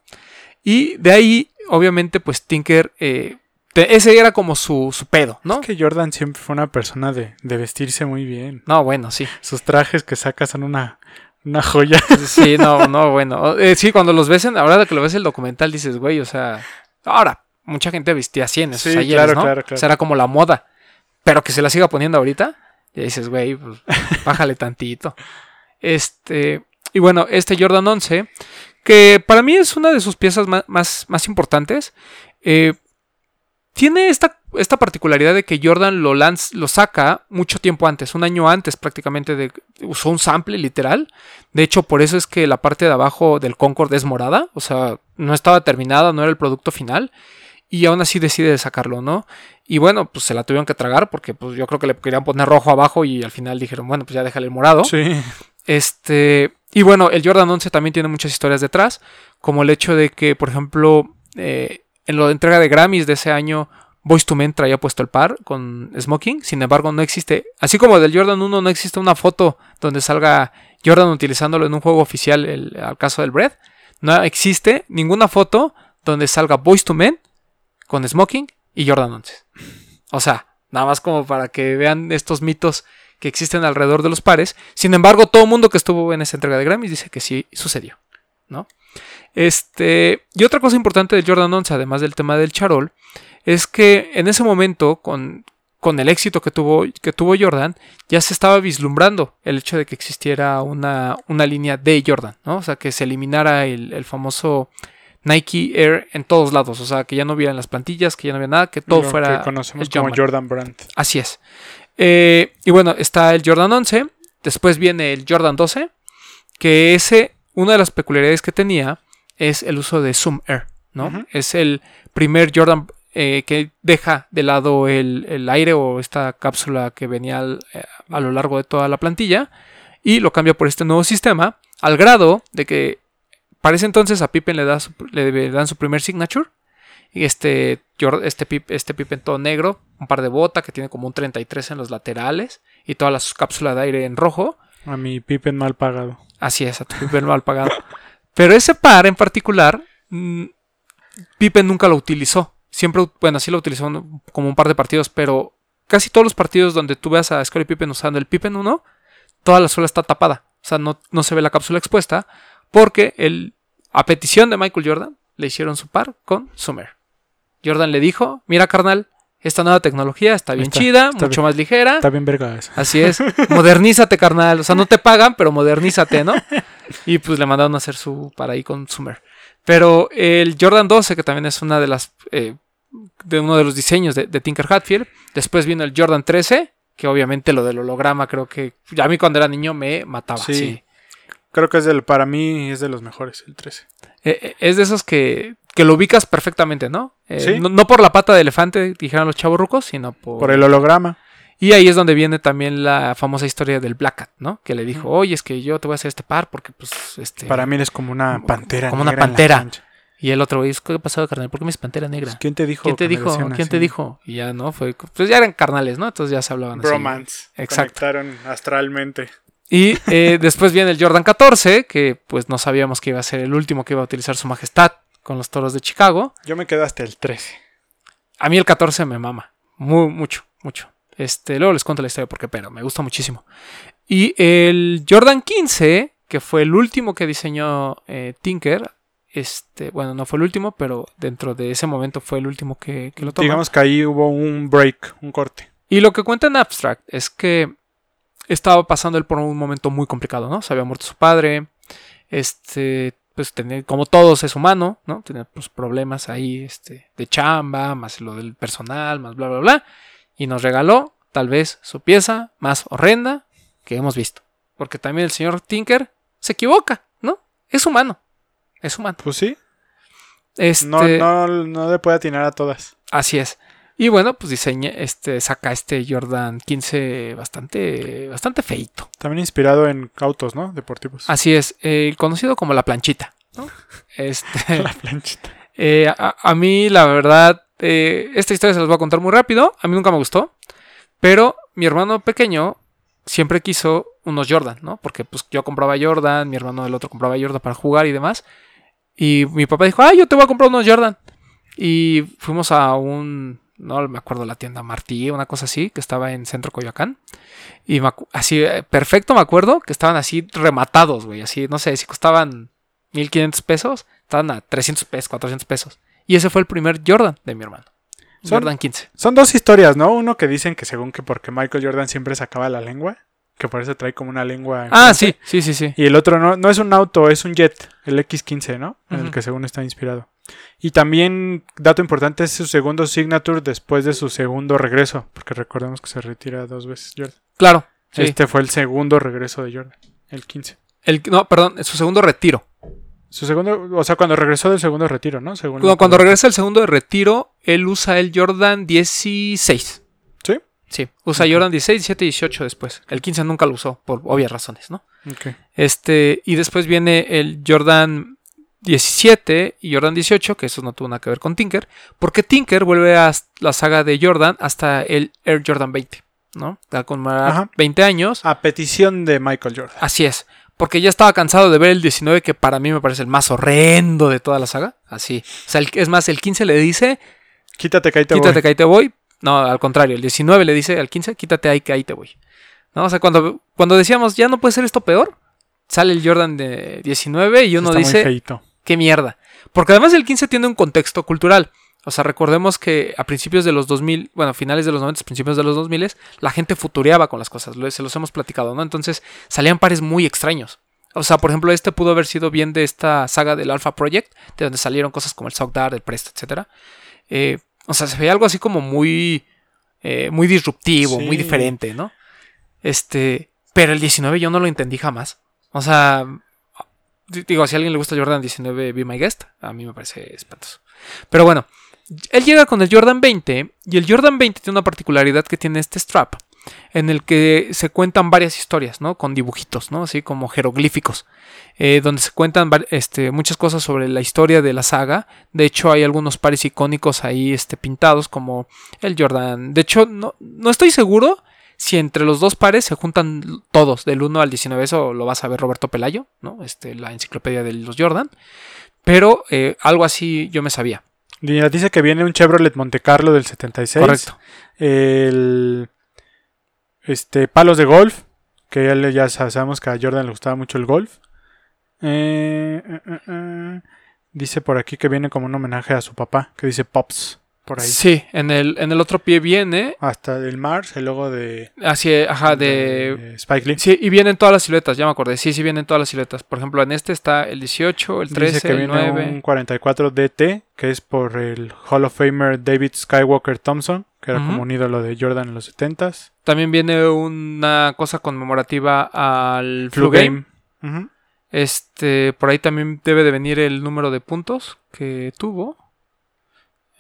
Y de ahí, obviamente, pues Tinker. eh, ese era como su, su pedo, ¿no? Es que Jordan siempre fue una persona de, de vestirse muy bien. No, bueno, sí. Sus trajes que saca son una, una joya. Sí, no, no, bueno. Eh, sí, cuando los ves en, ahora que lo ves el documental, dices, güey, o sea, ahora, mucha gente vestía así en esos Sí, ayeres, claro, ¿no? claro, claro. O sea, era como la moda. Pero que se la siga poniendo ahorita, y dices, güey, pues, bájale tantito. Este, y bueno, este Jordan 11, que para mí es una de sus piezas más, más, importantes, eh, tiene esta, esta particularidad de que Jordan lo, lanz- lo saca mucho tiempo antes, un año antes prácticamente, de, usó un sample literal. De hecho, por eso es que la parte de abajo del Concord es morada, o sea, no estaba terminada, no era el producto final. Y aún así decide sacarlo, ¿no? Y bueno, pues se la tuvieron que tragar porque pues yo creo que le querían poner rojo abajo y al final dijeron, bueno, pues ya déjale el morado. Sí. Este, y bueno, el Jordan 11 también tiene muchas historias detrás, como el hecho de que, por ejemplo, eh, en la entrega de Grammys de ese año, Boys to Men traía puesto el par con Smoking, sin embargo no existe, así como del Jordan 1 no existe una foto donde salga Jordan utilizándolo en un juego oficial, el, al caso del Bread, no existe ninguna foto donde salga Boys to Men con Smoking y Jordan 11. O sea, nada más como para que vean estos mitos que existen alrededor de los pares. Sin embargo, todo el mundo que estuvo en esa entrega de Grammys dice que sí sucedió, ¿no? Este, y otra cosa importante del Jordan 11, además del tema del charol, es que en ese momento, con, con el éxito que tuvo, que tuvo Jordan, ya se estaba vislumbrando el hecho de que existiera una, una línea de Jordan, ¿no? O sea, que se eliminara el, el famoso Nike Air en todos lados, o sea, que ya no hubiera en las plantillas, que ya no había nada, que todo Lo fuera que conocemos el como. Jordan Brand. Así es. Eh, y bueno, está el Jordan 11. Después viene el Jordan 12. Que ese, una de las peculiaridades que tenía es el uso de Zoom Air. ¿no? Es el primer Jordan eh, que deja de lado el, el aire o esta cápsula que venía al- eh, a lo largo de toda la plantilla. Y lo cambia por este nuevo sistema. Al grado de que para ese entonces a Pippen le, da su- le dan su primer signature. Y este, este, Pip- este Pippen todo negro, un par de bota que tiene como un 33 en los laterales y toda la cápsula de aire en rojo. A mi Pippen mal pagado. Así es, a tu Pippen mal pagado. Pero ese par en particular, mm, Pippen nunca lo utilizó. Siempre, bueno, sí lo utilizó como un par de partidos, pero casi todos los partidos donde tú veas a Scottie Pippen usando el Pippen 1, toda la suela está tapada. O sea, no, no se ve la cápsula expuesta porque el, a petición de Michael Jordan le hicieron su par con Summer. Jordan le dijo, mira carnal, esta nueva tecnología está bien Está- chida, está mucho bien. más ligera. Está bien verga eso. Así es, modernízate carnal. O sea, no te pagan, pero modernízate, ¿no? Y pues le mandaron a hacer su par ahí con Summer. Pero el Jordan 12, que también es una de las... eh, de uno de los diseños de, de Tinker Hatfield. Después vino el Jordan 13, que obviamente lo del holograma creo que... A mí cuando era niño me mataba. Sí. sí. Creo que es del, para mí es de los mejores, el 13. Eh, eh, es de esos que, que lo ubicas perfectamente, ¿no? Eh, Sí. no, no por la pata de elefante, dijeron los chavos rucos, sino por... Por el holograma. Y ahí es donde viene también la famosa historia del Black Cat, ¿no? Que le dijo, oye, es que yo te voy a hacer este par porque, pues, este... Para mí es como una pantera. como una negra pantera. Y el otro, güey, ¿qué pasó, carnal? ¿Por qué me es pantera negra? ¿Quién te dijo? ¿Quién te dijo? ¿Quién te dijo? Y ya, ¿no? Fue... Pues ya eran carnales, ¿no? Entonces ya se hablaban así. Bromance. Exacto. Conectaron astralmente. Y eh, después viene el Jordan 14, que pues no sabíamos que iba a ser el último que iba a utilizar su majestad con los toros de Chicago. Yo me quedo hasta el 13. A mí el 14 me mama. Muy, mucho, mucho. Este, luego les cuento la historia porque, pero me gusta muchísimo. Y el Jordan 15, que fue el último que diseñó eh, Tinker. Este, bueno, no fue el último, pero dentro de ese momento fue el último que, que lo tomó. Digamos que ahí hubo un break, un corte. Y lo que cuenta en Abstract es que estaba pasando él por un momento muy complicado, ¿no? Se había muerto su padre. Este, pues tenía, como todos es humano, ¿no? Tenía pues, problemas ahí, este, de chamba, más lo del personal, más bla, bla, bla. Y nos regaló, tal vez, su pieza más horrenda que hemos visto. Porque también el señor Tinker se equivoca, ¿no? Es humano. Es humano. Pues sí. Este, No, no, no le puede atinar a todas. Así es. Y bueno, pues diseña, este, saca este Jordan 15 bastante, bastante feito. También inspirado en autos, ¿no? Deportivos. Así es, eh, conocido como la planchita. ¿no? Este, La planchita. eh, a, a mí, la verdad, eh, esta historia se las voy a contar muy rápido. A mí nunca me gustó. Pero mi hermano pequeño siempre quiso unos Jordan, ¿no? Porque pues yo compraba Jordan, mi hermano del otro compraba Jordan para jugar y demás. Y mi papá dijo, ah, yo te voy a comprar unos Jordan. Y fuimos a un, no me acuerdo la tienda Martí, una cosa así, que estaba en Centro Coyoacán. Y me así, eh, perfecto me acuerdo, que estaban así rematados, güey. Así, no sé, si costaban 1500 pesos, estaban a 300 pesos, 400 pesos. Y ese fue el primer Jordan de mi hermano. Son- Jordan 15. Son dos historias, ¿no? Uno que dicen que según que porque Michael Jordan siempre sacaba la lengua, que por eso trae como una lengua. Ah, sí, sí, sí, sí. Y el otro no, no es un auto, es un jet, el X15, ¿no? En el que según está inspirado. Y también, dato importante, es su segundo signature después de su segundo regreso, porque recordemos que se retira dos veces Jordan. Claro. sí. Este fue el segundo regreso de Jordan, el 15. El, no, perdón, su segundo retiro. Su segundo, o sea, cuando regresó del segundo retiro, ¿no? Según Cuando, cuando regresa el segundo de retiro, él usa el Jordan 16. ¿Sí? Usa Jordan 16, 17 y 18 después. El 15 nunca lo usó, por obvias razones, ¿no? Este, y después viene el Jordan 17 y Jordan 18, que eso no tuvo nada que ver con Tinker, porque Tinker vuelve a la saga de Jordan hasta el Air Jordan 20, ¿no? Conmemorar Ajá. 20 años. A petición de Michael Jordan. Así es. Porque ya estaba cansado de ver el 19, que para mí me parece el más horrendo de toda la saga. Así. O sea, el- es más, el 15 le dice, Quítate que ahí te quítate voy. que ahí te voy. No, al contrario, el 19 le dice al 15, quítate ahí que ahí te voy. ¿No? O sea, cuando, cuando decíamos, ya no puede ser esto peor, sale el Jordan de 19 y uno Está dice, qué mierda. Porque además el 15 tiene un contexto cultural. O sea, recordemos que a principios de los 2000, bueno, finales de los 90, principios de los 2000, la gente futureaba con las cosas, se los hemos platicado, ¿no? Entonces salían pares muy extraños. O sea, por ejemplo, este pudo haber sido bien de esta saga del Alpha Project, de donde salieron cosas como el Sock Dart, el Presto, etc. o sea, se veía algo así como muy, eh, muy disruptivo, muy diferente, ¿no? Este, pero el 19 yo no lo entendí jamás. O sea, di- digo, si a alguien le gusta Jordan 19, be my guest. A mí me parece espantoso. Pero bueno, él llega con el Jordan 20 y el Jordan 20 tiene una particularidad que tiene este strap en el que se cuentan varias historias, ¿no? Con dibujitos, ¿no? Así como jeroglíficos, eh, donde se cuentan este, muchas cosas sobre la historia de la saga. De hecho, hay algunos pares icónicos ahí este, pintados, como el Jordan. De hecho, no, no estoy seguro si entre los dos pares se juntan todos, del 1 al 19. Eso lo vas a ver Roberto Pelayo, ¿no? Este, la enciclopedia de los Jordan. Pero eh, algo así yo me sabía. Dice que viene un Chevrolet Monte Carlo del 76. Correcto. El. Este. Palos de golf. Que ya, ya sa- sabemos que a Jordan le gustaba mucho el golf. Eh, eh, eh. Dice por aquí que viene como un homenaje a su papá. Que dice Pops. Por ahí. Sí, en el, en el otro pie viene Hasta el Mars, el logo de. hacia, ajá, de... de Spike Lee. Sí, y vienen todas las siluetas, ya me acordé. Sí, sí vienen todas las siluetas. Por ejemplo, en este está el 18, el 13, Dice que el viene 9. un 44 DT, que es por el Hall of Famer David Skywalker Thompson, que era Ujú. como un ídolo de Jordan en los 70s. También viene una cosa conmemorativa al Flu Game. Este, por ahí también debe de venir el número de puntos que tuvo.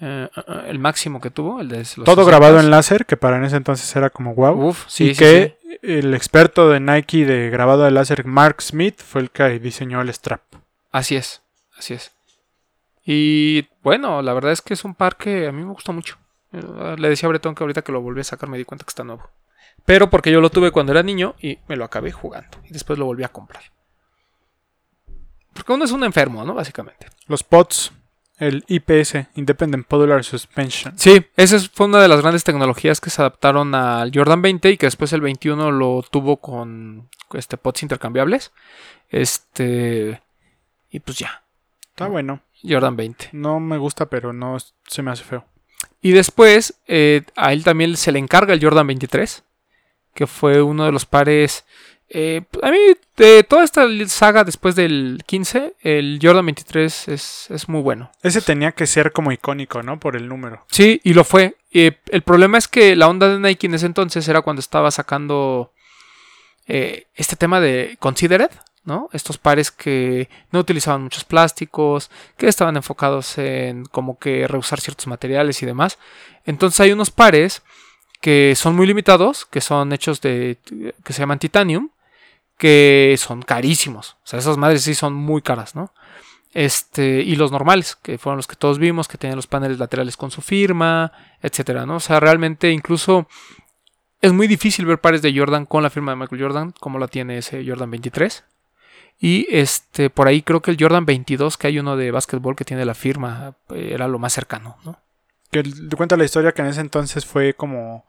Eh, el máximo que tuvo, el de los Todo 60s. grabado en láser, que para en ese entonces era como wow. Uf, sí, y sí, que sí. el experto de Nike de grabado de láser, Mark Smith, fue el que diseñó el strap. Así es, así es. Y bueno, la verdad es que es un par que a mí me gusta mucho. Eh, Le decía a Bretón que ahorita que lo volví a sacar me di cuenta que está nuevo. Pero porque yo lo tuve cuando era niño y me lo acabé jugando. Y después lo volví a comprar. Porque uno es un enfermo, ¿no? Básicamente. Los pods, el IPS, Independent Podular Suspension. Sí, esa es- fue una de las grandes tecnologías que se adaptaron al Jordan 20 y que después el 21 lo tuvo con este pods intercambiables. Este y pues ya, Está bueno. Jordan 20. No me gusta, pero no se me hace feo. Y después eh, a él también se le encarga el Jordan 23, que fue uno de los pares eh, a mí de toda esta saga después del 15, el Jordan 23 es, es muy bueno. Ese tenía que ser como icónico, ¿no? Por el número. Sí, y lo fue. Eh, el problema es que la onda de Nike en ese entonces era cuando estaba sacando eh, este tema de Considered, ¿no? Estos pares que no utilizaban muchos plásticos, que estaban enfocados en como que reusar ciertos materiales y demás. Entonces hay unos pares que son muy limitados, que son hechos de, que se llaman titanium, que son carísimos. O sea, esas madres sí son muy caras, ¿no? Este, y los normales, que fueron los que todos vimos, que tenían los paneles laterales con su firma, etcétera, ¿no? O sea, realmente incluso es muy difícil ver pares de Jordan con la firma de Michael Jordan, como la tiene ese Jordan 23. Y este, por ahí creo que el Jordan 22, que hay uno de básquetbol que tiene la firma, eh, era lo más cercano, ¿no? Que cuenta la historia que en ese entonces fue como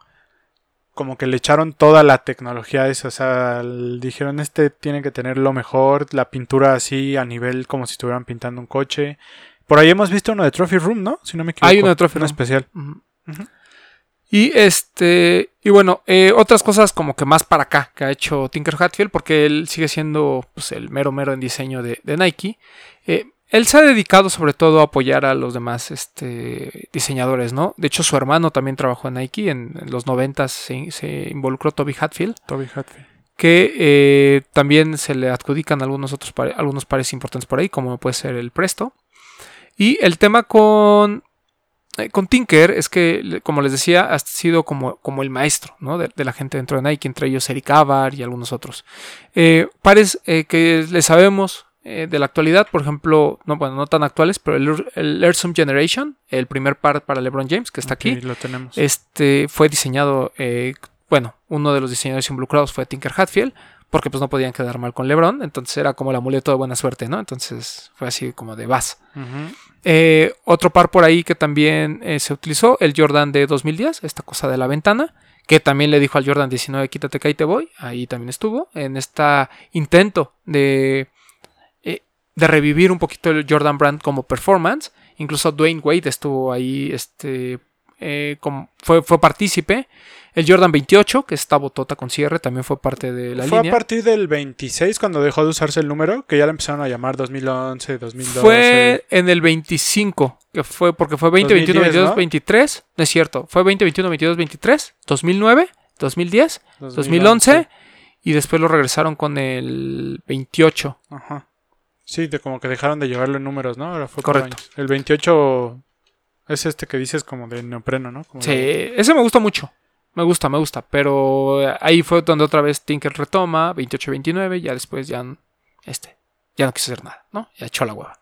como que le echaron toda la tecnología a eso, o sea, dijeron este tiene que tener lo mejor, la pintura así a nivel como si estuvieran pintando un coche. Por ahí hemos visto uno de Trophy Room, ¿no? Si no me equivoco. Hay uno de Trophy Room. especial. Y este, y bueno, eh, otras cosas como que más para acá que ha hecho Tinker Hatfield, porque él sigue siendo pues, el mero mero en diseño de, de Nike. Eh, él se ha dedicado sobre todo a apoyar a los demás este, diseñadores, ¿no? De hecho, su hermano también trabajó en Nike. En, en los 90 se, se involucró Toby Hatfield, Toby Hatfield. que eh, también se le adjudican algunos otros pare- algunos pares importantes por ahí, como puede ser el Presto. Y el tema con, eh, con Tinker es que, como les decía, ha sido como, como el maestro ¿no? de, de la gente dentro de Nike, entre ellos Eric Avar y algunos otros. Eh, pares que le sabemos eh, de la actualidad, por ejemplo, no, bueno, no tan actuales, pero el, el Earthsome Generation, el primer par para LeBron James, que está Ok, aquí, lo tenemos. este fue diseñado, eh, bueno, uno de los diseñadores involucrados fue Tinker Hatfield, porque pues no podían quedar mal con LeBron, entonces era como el amuleto de buena suerte, ¿no? Entonces fue así como de. Ujú. Eh, otro par por ahí que también eh, se utilizó, el Jordan de 2010, esta cosa de la ventana, que también le dijo al Jordan 19, quítate que ahí te voy, ahí también estuvo, en este intento de, de revivir un poquito el Jordan Brand como performance, incluso Dwayne Wade estuvo ahí, este, eh, como, fue, fue partícipe, el Jordan 28, que está botota con cierre, también fue parte de la Fue línea. a partir del 26 cuando dejó de usarse el número, que ya le empezaron a llamar 2011, 2012. Fue en el 25, que fue porque fue 20, 21, 2010, 22, ¿no? 23. No es cierto, fue 20, 21, 22, 23, 2009, 2010, 2011 y después lo regresaron con el 28. Ajá. Sí, de como que dejaron de llevarlo en números, ¿no? Ahora fue Correcto. El 28 es este que dices como de neopreno, ¿no? Como Sí, de- ese me gusta mucho. Me gusta, me gusta. Pero ahí fue donde otra vez Tinker retoma, 28, 29, ya después ya, este, ya no quiso hacer nada, ¿no? Ya echó la hueva.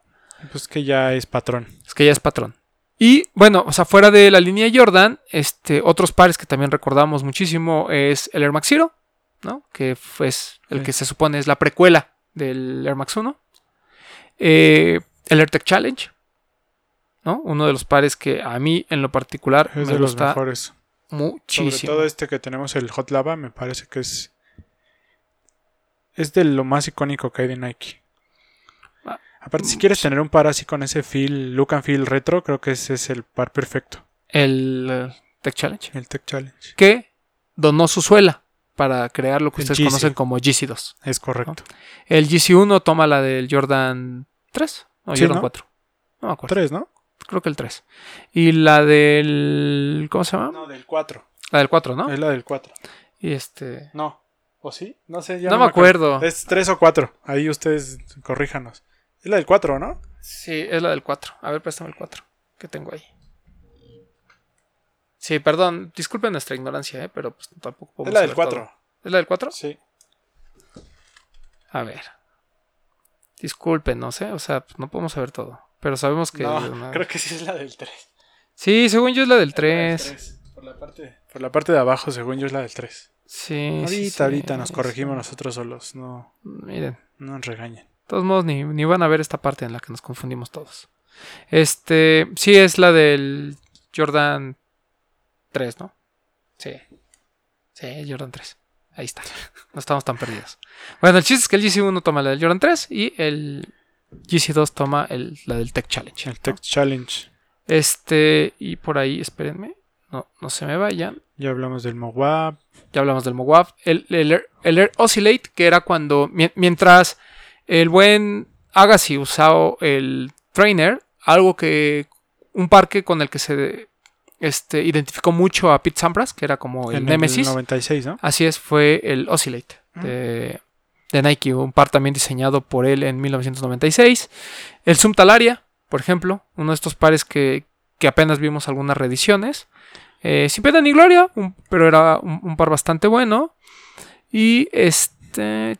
Pues que ya es patrón. Es que ya es patrón. Y bueno, o sea, fuera de la línea Jordan, este, otros pares que también recordamos muchísimo es el Air Max Zero, ¿no? Que es el Sí. que se supone es la precuela del Air Max 1. Eh, el AirTech Challenge. ¿no? Uno de los pares que a mí en lo particular Es me de los gusta mejores. Sobre muchísimo. todo este que tenemos, el Hot Lava, me parece que es. Es de lo más icónico que hay de Nike. Ah, Aparte, si quieres tener un par así con ese feel, look and feel retro, creo que ese es el par perfecto. El eh, Tech Challenge. El Tech Challenge. Que donó su suela para crear lo que ustedes GC. conocen como GC2. Es correcto. El GC1 toma la del Jordan 3 o Sí, Jordan ¿no? 4. No me acuerdo. Tres, ¿no? Creo que el 3. Y la del. ¿Cómo se llama? No, del 4. La del 4, ¿no? Es la del 4. Y este. No. ¿O sí? No sé, ya No, me acuerdo. Es 3 o 4. Ahí ustedes corríjanos. Es la del 4, ¿no? Sí, es la del 4. A ver, préstame el 4 que tengo ahí. Sí, perdón, disculpen nuestra ignorancia, ¿eh? pero pues tampoco podemos Es la del saber 4. todo. ¿Es la del 4? Sí. A ver. Disculpen, no sé, o sea, no podemos saber todo. Pero sabemos que. No, una- creo que sí es la del 3. Sí, según yo es la del 3. Por la parte, por la parte de abajo, según yo, es la del 3. Sí. Ahorita, sí, sí, ahorita nos sí. corregimos nosotros solos. No, Miren, no nos regañen. de todos modos, ni, ni van a ver esta parte en la que nos confundimos todos. Este, sí, es la del Jordan 3, ¿no? Sí. Sí, Jordan 3. Ahí está. No estamos tan perdidos. Bueno, el chiste es que el GC1 toma la del Jordan 3 y el GC2 toma el, la del Tech Challenge. El ¿no? Tech Challenge. Este, y por ahí, espérenme. No, no se me vayan. Ya hablamos del Moab. Ya hablamos del Moab. El, el, Air- el Air Oscillate, que era cuando, mien- mientras el buen Agassi usaba el Trainer, algo que, un parque con el que se este, identificó mucho a Pete Sampras, que era como el Nemesis. el 96, ¿no? Así es, fue el Oscillate de, de Nike, un par también diseñado por él en 1996. El Zoom Talaria, por ejemplo, uno de estos pares que, que apenas vimos algunas reediciones. Eh, sin pena ni gloria, un- pero era un, un par bastante bueno. Y este.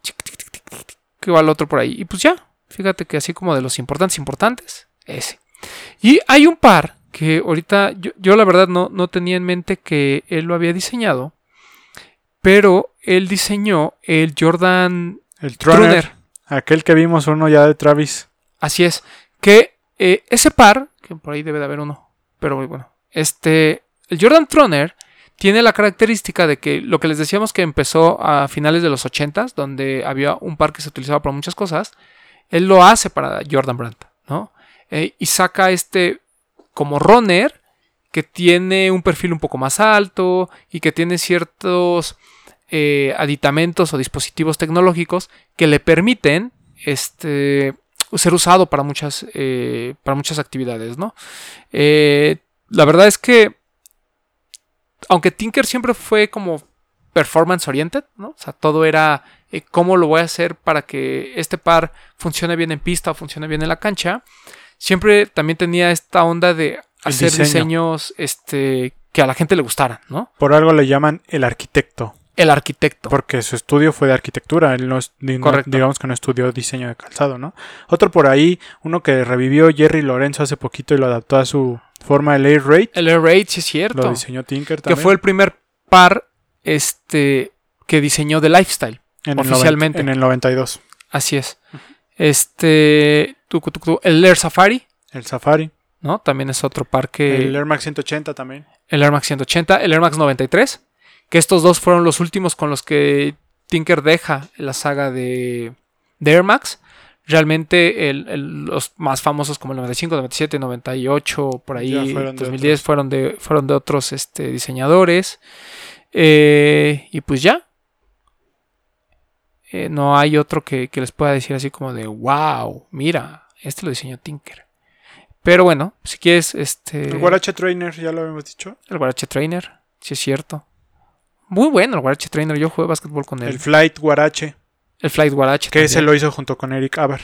Que va el otro por ahí. Y pues ya, fíjate que así como de los importantes, importantes, ese. Y hay un par que ahorita yo, yo la verdad no, no tenía en mente que él lo había diseñado. Pero él diseñó el Jordan El Trunner. Trunner. Aquel que vimos uno ya de Travis. Así es. Que eh, ese par, que por ahí debe de haber uno, pero bueno, este, el Jordan Trunner tiene la característica de que lo que les decíamos que empezó a finales de los 80s, donde había un par que se utilizaba para muchas cosas, él lo hace para Jordan Brand, ¿no? Eh, y saca este como runner que tiene un perfil un poco más alto y que tiene ciertos eh, aditamentos o dispositivos tecnológicos que le permiten este, ser usado para muchas, eh, para muchas actividades, ¿no? Eh, la verdad es que, aunque Tinker siempre fue como performance oriented, ¿no? O sea, todo era cómo lo voy a hacer para que este par funcione bien en pista o funcione bien en la cancha. Siempre también tenía esta onda de hacer diseño. diseños este, que a la gente le gustaran, ¿no? Por algo le llaman el arquitecto. El arquitecto. Porque su estudio fue de arquitectura. Él no, Correcto. digamos que no estudió diseño de calzado, ¿no? Otro por ahí, uno que revivió Jerry Lorenzo hace poquito y lo adaptó a su forma, el Air Raid. El Air Raid, sí es cierto. Lo diseñó Tinker que también. fue el primer par este, que diseñó de lifestyle. en el oficialmente. 90 en el 92. Así es. Este. El Air Safari, El Safari. ¿no? También es otro par que. El Air Max 180 también. el Air Max 180, el Air Max 93. Que estos dos fueron los últimos con los que Tinker deja la saga de, de Air Max. Realmente el- el- los más famosos como el 95, 97, 98, por ahí, fueron de 2010 otros. fueron de, fueron de otros este, diseñadores. Eh, y pues ya. Eh, no hay otro que, que les pueda decir así como de wow, mira, este lo diseñó Tinker. Pero bueno, si quieres, este. El Guarache Trainer, ya lo habíamos dicho. El Guarache Trainer, sí es cierto. Muy bueno el Guarache Trainer, yo jugué básquetbol con él. El Flight Guarache, El Flight Guarache. que ese también. lo hizo junto con Eric Abar.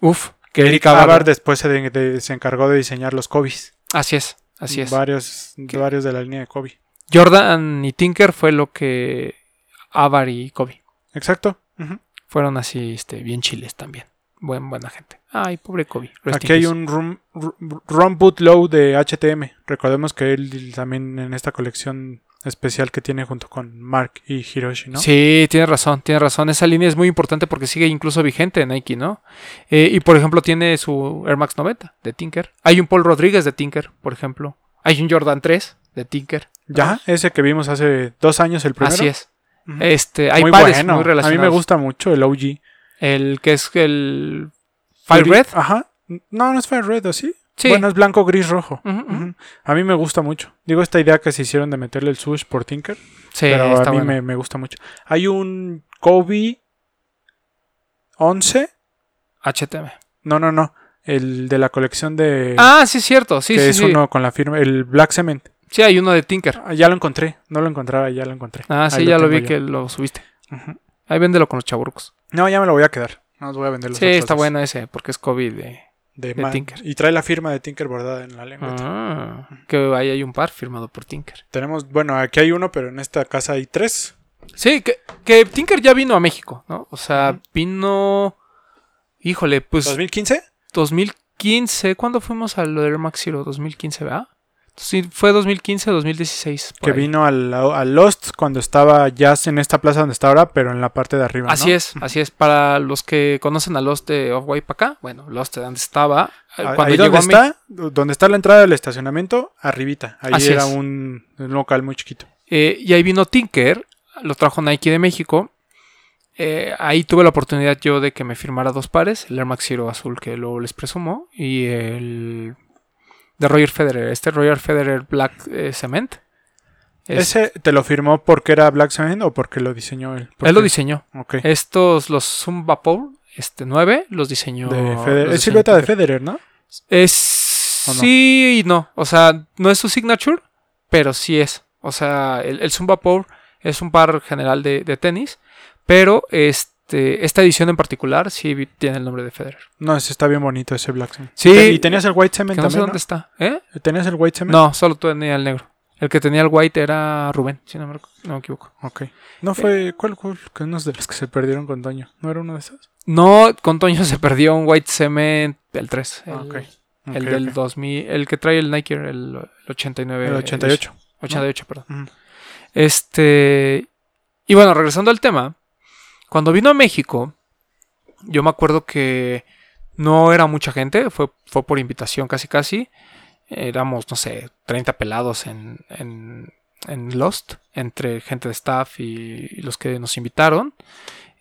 Uf, que Eric Eric Abar Abar. después se, de- de- se encargó de diseñar los Kobe's. Así es, así es. Varios, varios de la línea de Kobe. Jordan y Tinker fue lo que Avar y Kobe Exacto. Fueron así, este, bien chiles también. Buen, buena gente. Ay, pobre Kobe. Rest Aquí hay un Run Boot Low de HTM. Recordemos que él también en esta colección especial que tiene junto con Mark y Hiroshi, ¿no? Sí, tienes razón, tienes razón. Esa línea es muy importante porque sigue incluso vigente en Nike, ¿no? Eh, y por ejemplo, tiene su Air Max 90 de Tinker. Hay un Paul Rodríguez de Tinker, por ejemplo. Hay un Jordan 3 de Tinker. Ya, ese que vimos hace dos años, el primero. Así es. Este, hay muy pares bueno. muy A mí relacionados. me gusta mucho el OG. El que es el Fire Red. Ajá. No, no es Fire Red, ¿o sí? Sí. Bueno, es blanco, gris, rojo. A mí me gusta mucho. Digo, esta idea que se hicieron de meterle el swoosh por Tinker. Sí, pero a mí bueno. me, me gusta mucho. Hay un Kobe 11. HTM. No, no, no. El de la colección de... Ah, sí, cierto. Sí, que sí, es sí. uno con la firma... El Black Cement. Sí, hay uno de Tinker. Ah, ya lo encontré. No lo encontraba, ya lo encontré. Ah, sí, Ahí ya lo vi que lo subiste. Ujú. Ahí véndelo con los chaburcos. No, ya me lo voy a quedar. No los voy a vender los Sí, otros está dos. bueno ese, porque es COVID de... De, Tinker. Y trae la firma de Tinker bordada en la lengua. Ah, que ahí hay un par firmado por Tinker. Tenemos, bueno, aquí hay uno, pero en esta casa hay tres. Sí, que, que Tinker ya vino a México, ¿no? O sea, vino... Híjole, pues... ¿2015? 2015, ¿cuándo fuimos a lo de Air Max Zero? 2015, ¿verdad? Sí, fue 2015 o 2016. por Que ahí. vino al, Lost cuando estaba Jazz en esta plaza donde está ahora, pero en la parte de arriba. Así es, así es. Para los que conocen a Lost de Off-White para acá, bueno, Lost de donde estaba. eh, Ahí Cuando donde llegó México- está, donde está la entrada del estacionamiento, arribita. Ahí Así era es. un local muy chiquito. Eh, y ahí vino Tinker, lo trajo Nike de México. Eh, ahí tuve la oportunidad yo de que me firmara dos pares, el Air Max Zero azul que luego les presumo y el de Roger Federer, este Roger Federer Black eh, Cement. Es- ¿Ese te lo firmó porque era Black Cement o porque lo diseñó él? él lo diseñó. Ok. Estos, los Zoom Vapor, este 9, los diseñó. De los Federer. Es silueta de. Federer, ¿no? Es. Sí y no. O sea, no es su signature, pero sí es. O sea, el, el Zoom Vapor es un par general de, de tenis, pero este, esta edición en particular sí tiene el nombre de Federer. No, ese está bien bonito, ese Black Cement. Sí. Y tenías el White Cement Que no sé también, dónde está. ¿Eh? ¿no? ¿Tenías el White Cement? No, solo tenía el negro. El que tenía el white era Rubén, si no me, no me equivoco. Ok. ¿No fue... ¿Cuál, cuál? Que unos de los que se perdieron con Toño. ¿No era uno de esos? No, con Toño se perdió un white cement del 3. El, Ah, ok. el del ok. 2000, el que trae el Nike, el, el 89. El 88. 88, perdón. Ujú. Este. Y bueno, regresando al tema. Cuando vino a México, yo me acuerdo que no era mucha gente, fue, fue por invitación casi casi. Éramos, no sé, 30 pelados en, en, en Lost, entre gente de staff y, los que nos invitaron.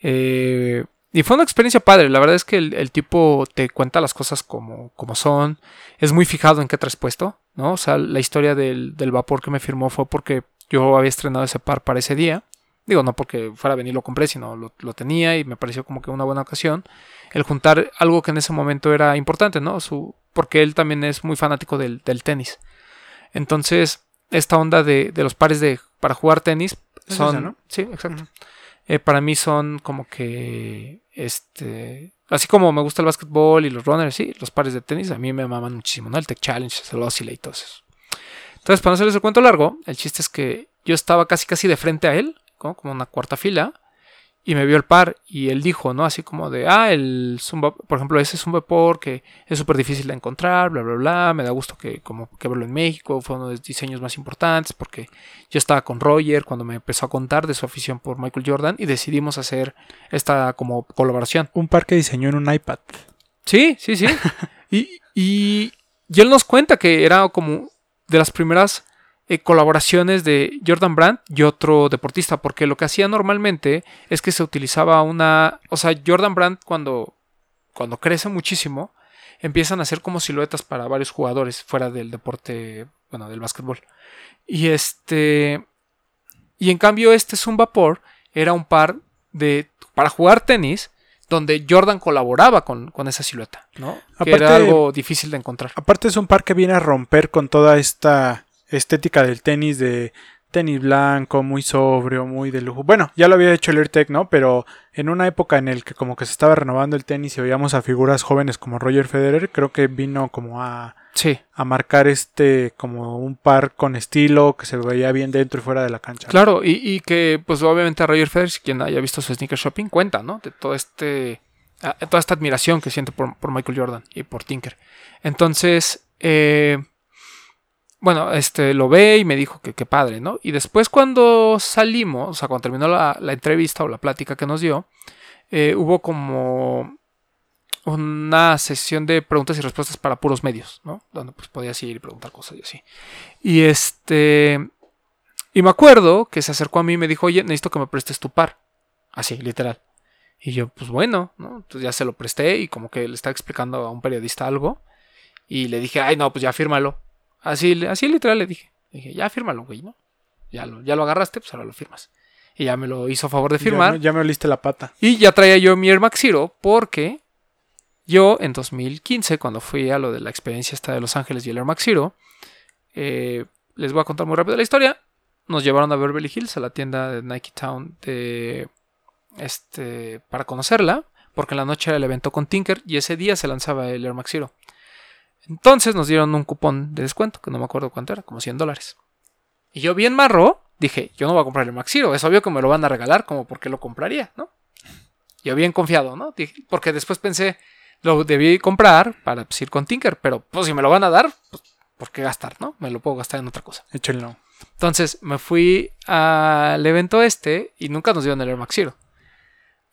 Eh, y fue una experiencia padre. La verdad es que el, el tipo te cuenta las cosas como, como son. Es muy fijado en qué traes puesto, ¿no? O sea, la historia del, del vapor que me firmó fue porque yo había estrenado ese par para ese día. Digo, no porque fuera a venir lo compré, sino lo, lo tenía y me pareció como que una buena ocasión. El juntar algo que en ese momento era importante, ¿no? Su, porque él también es muy fanático del, del tenis. Entonces, esta onda de, de los pares de para jugar tenis Es son. esa, ¿no? Sí, exacto. Eh, para mí son como que. Este. Así como me gusta el básquetbol y los runners, sí, los pares de tenis a mí me maman muchísimo, ¿no? El Tech Challenge, el Oscillate y todo eso. Entonces, para no hacerles el cuento largo, el chiste es que yo estaba casi casi de frente a él, ¿no? como una cuarta fila, y me vio el par y él dijo, ¿no? Así como de, ah, el Zumba, por ejemplo, ese es un vapor que es súper difícil de encontrar, bla, bla, bla, me da gusto que como que verlo en México, fue uno de los diseños más importantes porque yo estaba con Roger cuando me empezó a contar de su afición por Michael Jordan y decidimos hacer esta como colaboración. Un par que diseñó en un iPad. Sí, sí, sí. y, y, y él nos cuenta que era como de las primeras eh, colaboraciones de Jordan Brandt y otro deportista, porque lo que hacía normalmente es que se utilizaba una, o sea, Jordan Brandt cuando, cuando crece muchísimo, empiezan a hacer como siluetas para varios jugadores fuera del deporte, bueno, del básquetbol. Y este, y en cambio este es un vapor, era un par de, para jugar tenis, donde Jordan colaboraba con, con esa silueta, ¿no? que era algo difícil de encontrar. Aparte es un par que viene a romper con toda esta estética del tenis de tenis blanco, muy sobrio, muy de lujo. Bueno, ya lo había hecho el AirTech, ¿no? Pero en una época en el que como que se estaba renovando el tenis y veíamos a figuras jóvenes como Roger Federer, creo que vino como a, Sí, a marcar este como un par con estilo que se veía bien dentro y fuera de la cancha. claro, y, y que pues obviamente a Roger Federer, si quien haya visto su sneaker shopping, cuenta, ¿no? De todo este, toda esta admiración que siente por, por Michael Jordan y por Tinker. Entonces, eh, bueno, este lo ve y me dijo que qué padre, ¿no? Y después cuando salimos, o sea, cuando terminó la, entrevista o la plática que nos dio, eh, hubo como una sesión de preguntas y respuestas para puros medios, ¿no? Donde pues podías ir y preguntar cosas y así. Y este... Y me acuerdo que se acercó a mí y me dijo, oye, necesito que me prestes tu par. Así, literal. Y yo, pues bueno, ¿no? Entonces ya se lo presté y como que le estaba explicando a un periodista algo. Y le dije, ay, no, pues ya fírmalo. Así, así literal le dije. dije, ya fírmalo, güey, ¿no? Ya lo, ya lo agarraste, pues ahora lo firmas. Y ya me lo hizo a favor de firmar. Ya, me- ya me oliste la pata. Y ya traía yo mi Air Max Zero porque yo en 2015, cuando fui a lo de la experiencia esta de Los Ángeles y el Air Max Zero, eh, les voy a contar muy rápido la historia. Nos llevaron a Beverly Hills, a la tienda de Nike Town, de, este, para conocerla, porque en la noche era el evento con Tinker y ese día se lanzaba el Air Max Zero. Entonces nos dieron un cupón de descuento, que no me acuerdo cuánto era, como 100 dólares. Y yo bien marro, dije, yo no voy a comprar el Max Zero, es obvio que me lo van a regalar, como porque lo compraría, ¿no? Yo bien confiado, ¿no? Dije, porque después pensé, lo debí comprar para pues, ir con Tinker, pero pues si me lo van a dar, pues, ¿por qué gastar, no? Me lo puedo gastar en otra cosa. Échenlo. Entonces me fui al evento este y nunca nos dieron el Air Max Zero.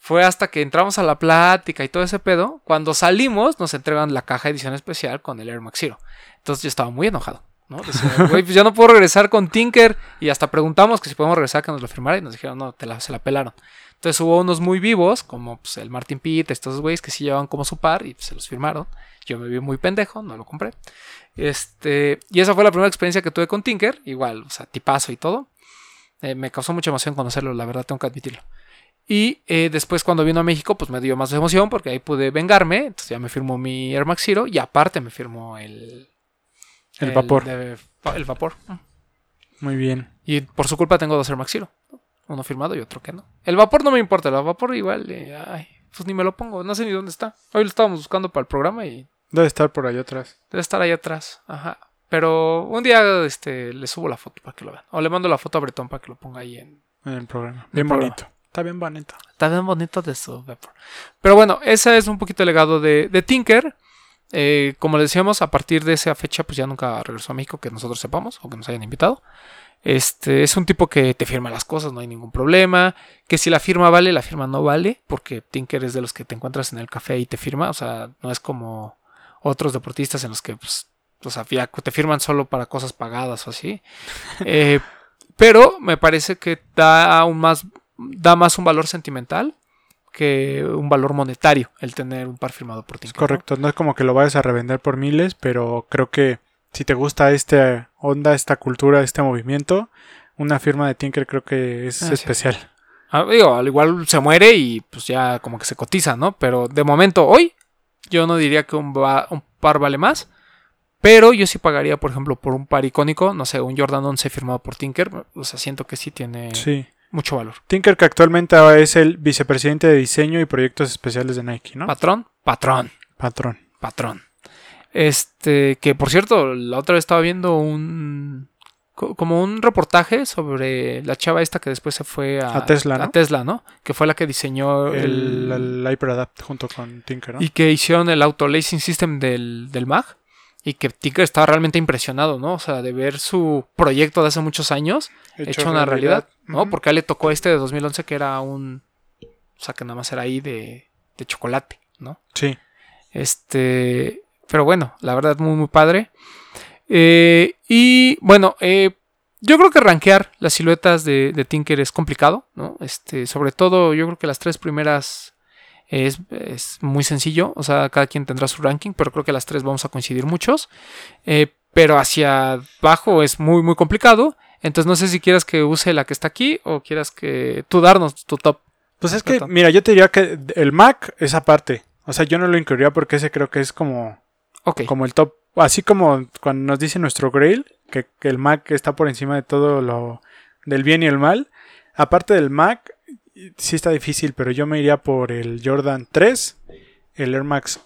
Fue hasta que entramos a la plática y todo ese pedo. Cuando salimos, nos entregan la caja edición especial con el Air Max Zero. Entonces yo estaba muy enojado. ¿no? Decía, güey, pues yo no puedo regresar con Tinker. Y hasta preguntamos que si podemos regresar, que nos lo firmara. Y nos dijeron, no, te la, se la pelaron. Entonces hubo unos muy vivos, como pues, el Martin Pitt, estos güeyes que sí llevaban como su par y pues, se los firmaron. Yo me vi muy pendejo, no lo compré. Este, y esa fue la primera experiencia que tuve con Tinker. Igual, o sea, tipazo y todo. Eh, me causó mucha emoción conocerlo, la verdad, tengo que admitirlo. Y eh, después cuando vino a México, pues me dio más emoción porque ahí pude vengarme. Entonces ya me firmó mi Air Max Zero y aparte me firmó el... El vapor. de- el vapor. Muy bien. Y por su culpa tengo dos Air Max Zero. Uno firmado y otro que no. El vapor no me importa, el vapor igual, eh, ay, pues ni me lo pongo, no sé ni dónde está. Hoy lo estábamos buscando para el programa y Debe estar por ahí atrás. debe estar ahí atrás. Ajá. Pero un día este, le subo la foto para que lo vean. O le mando la foto a Bretón para que lo ponga ahí en... En el programa. Bien programa. Está bien bonito. Está bien bonito de su vapor. Pero bueno, ese es un poquito el legado de, Tinker. Eh, como les decíamos, a partir de esa fecha, pues ya nunca regresó a México, que nosotros sepamos, o que nos hayan invitado. Este es un tipo que te firma las cosas, no hay ningún problema. Que si la firma vale, la firma no vale, porque Tinker es de los que te encuentras en el café y te firma. O sea, no es como otros deportistas en los que pues, o sea, te firman solo para cosas pagadas o así. Eh, pero me parece que da aún más, da más un valor sentimental que un valor monetario el tener un par firmado por ti. Es correcto. No es como que lo vayas a revender por miles, pero creo que si te gusta esta onda, esta cultura, este movimiento, una firma de Tinker creo que es Ah, sí. especial. Ah, digo, al igual se muere y pues ya como que se cotiza, ¿no? Pero de momento, hoy, yo no diría que un, va- un par vale más. Pero yo sí pagaría, por ejemplo, por un par icónico, no sé, un Jordan 11 firmado por Tinker. O sea, siento que sí tiene Sí. Mucho valor. Tinker que actualmente es el vicepresidente de diseño y proyectos especiales de Nike, ¿no? Patrón, patrón. Patrón. patrón. Este, que por cierto, la otra vez estaba viendo un co- como un reportaje sobre la chava esta que después se fue a, A Tesla, ¿no? a Tesla, ¿no? Que fue la que diseñó el, El, el HyperAdapt junto con Tinker, ¿no? y que hicieron el auto lacing system del, del Mac y que Tinker estaba realmente impresionado, ¿no? O sea, de ver su proyecto de hace muchos años hecho, una realidad, ¿no? Porque a él le tocó este de 2011 que era un o sea, que nada más era ahí de, de chocolate, ¿no? Sí. Este, pero bueno, la verdad muy muy padre. Eh, y bueno, eh, yo creo que rankear las siluetas de, de Tinker es complicado, ¿no? Este, sobre todo yo creo que las tres primeras es, es muy sencillo, o sea, cada quien tendrá su ranking, pero creo que las tres vamos a coincidir muchos. Eh, pero hacia abajo es muy muy complicado. Entonces no sé si quieras que use la que está aquí o quieras que tú darnos tu top. Pues es que, mira, yo te diría que el Mac es aparte. O sea, yo no lo incluiría porque ese creo que es como, como el top. Así como cuando nos dice nuestro Grail, que, que el Mac está por encima de todo lo del bien y el mal. Aparte del Mac, sí está difícil, pero yo me iría por el Jordan 3, el Air Max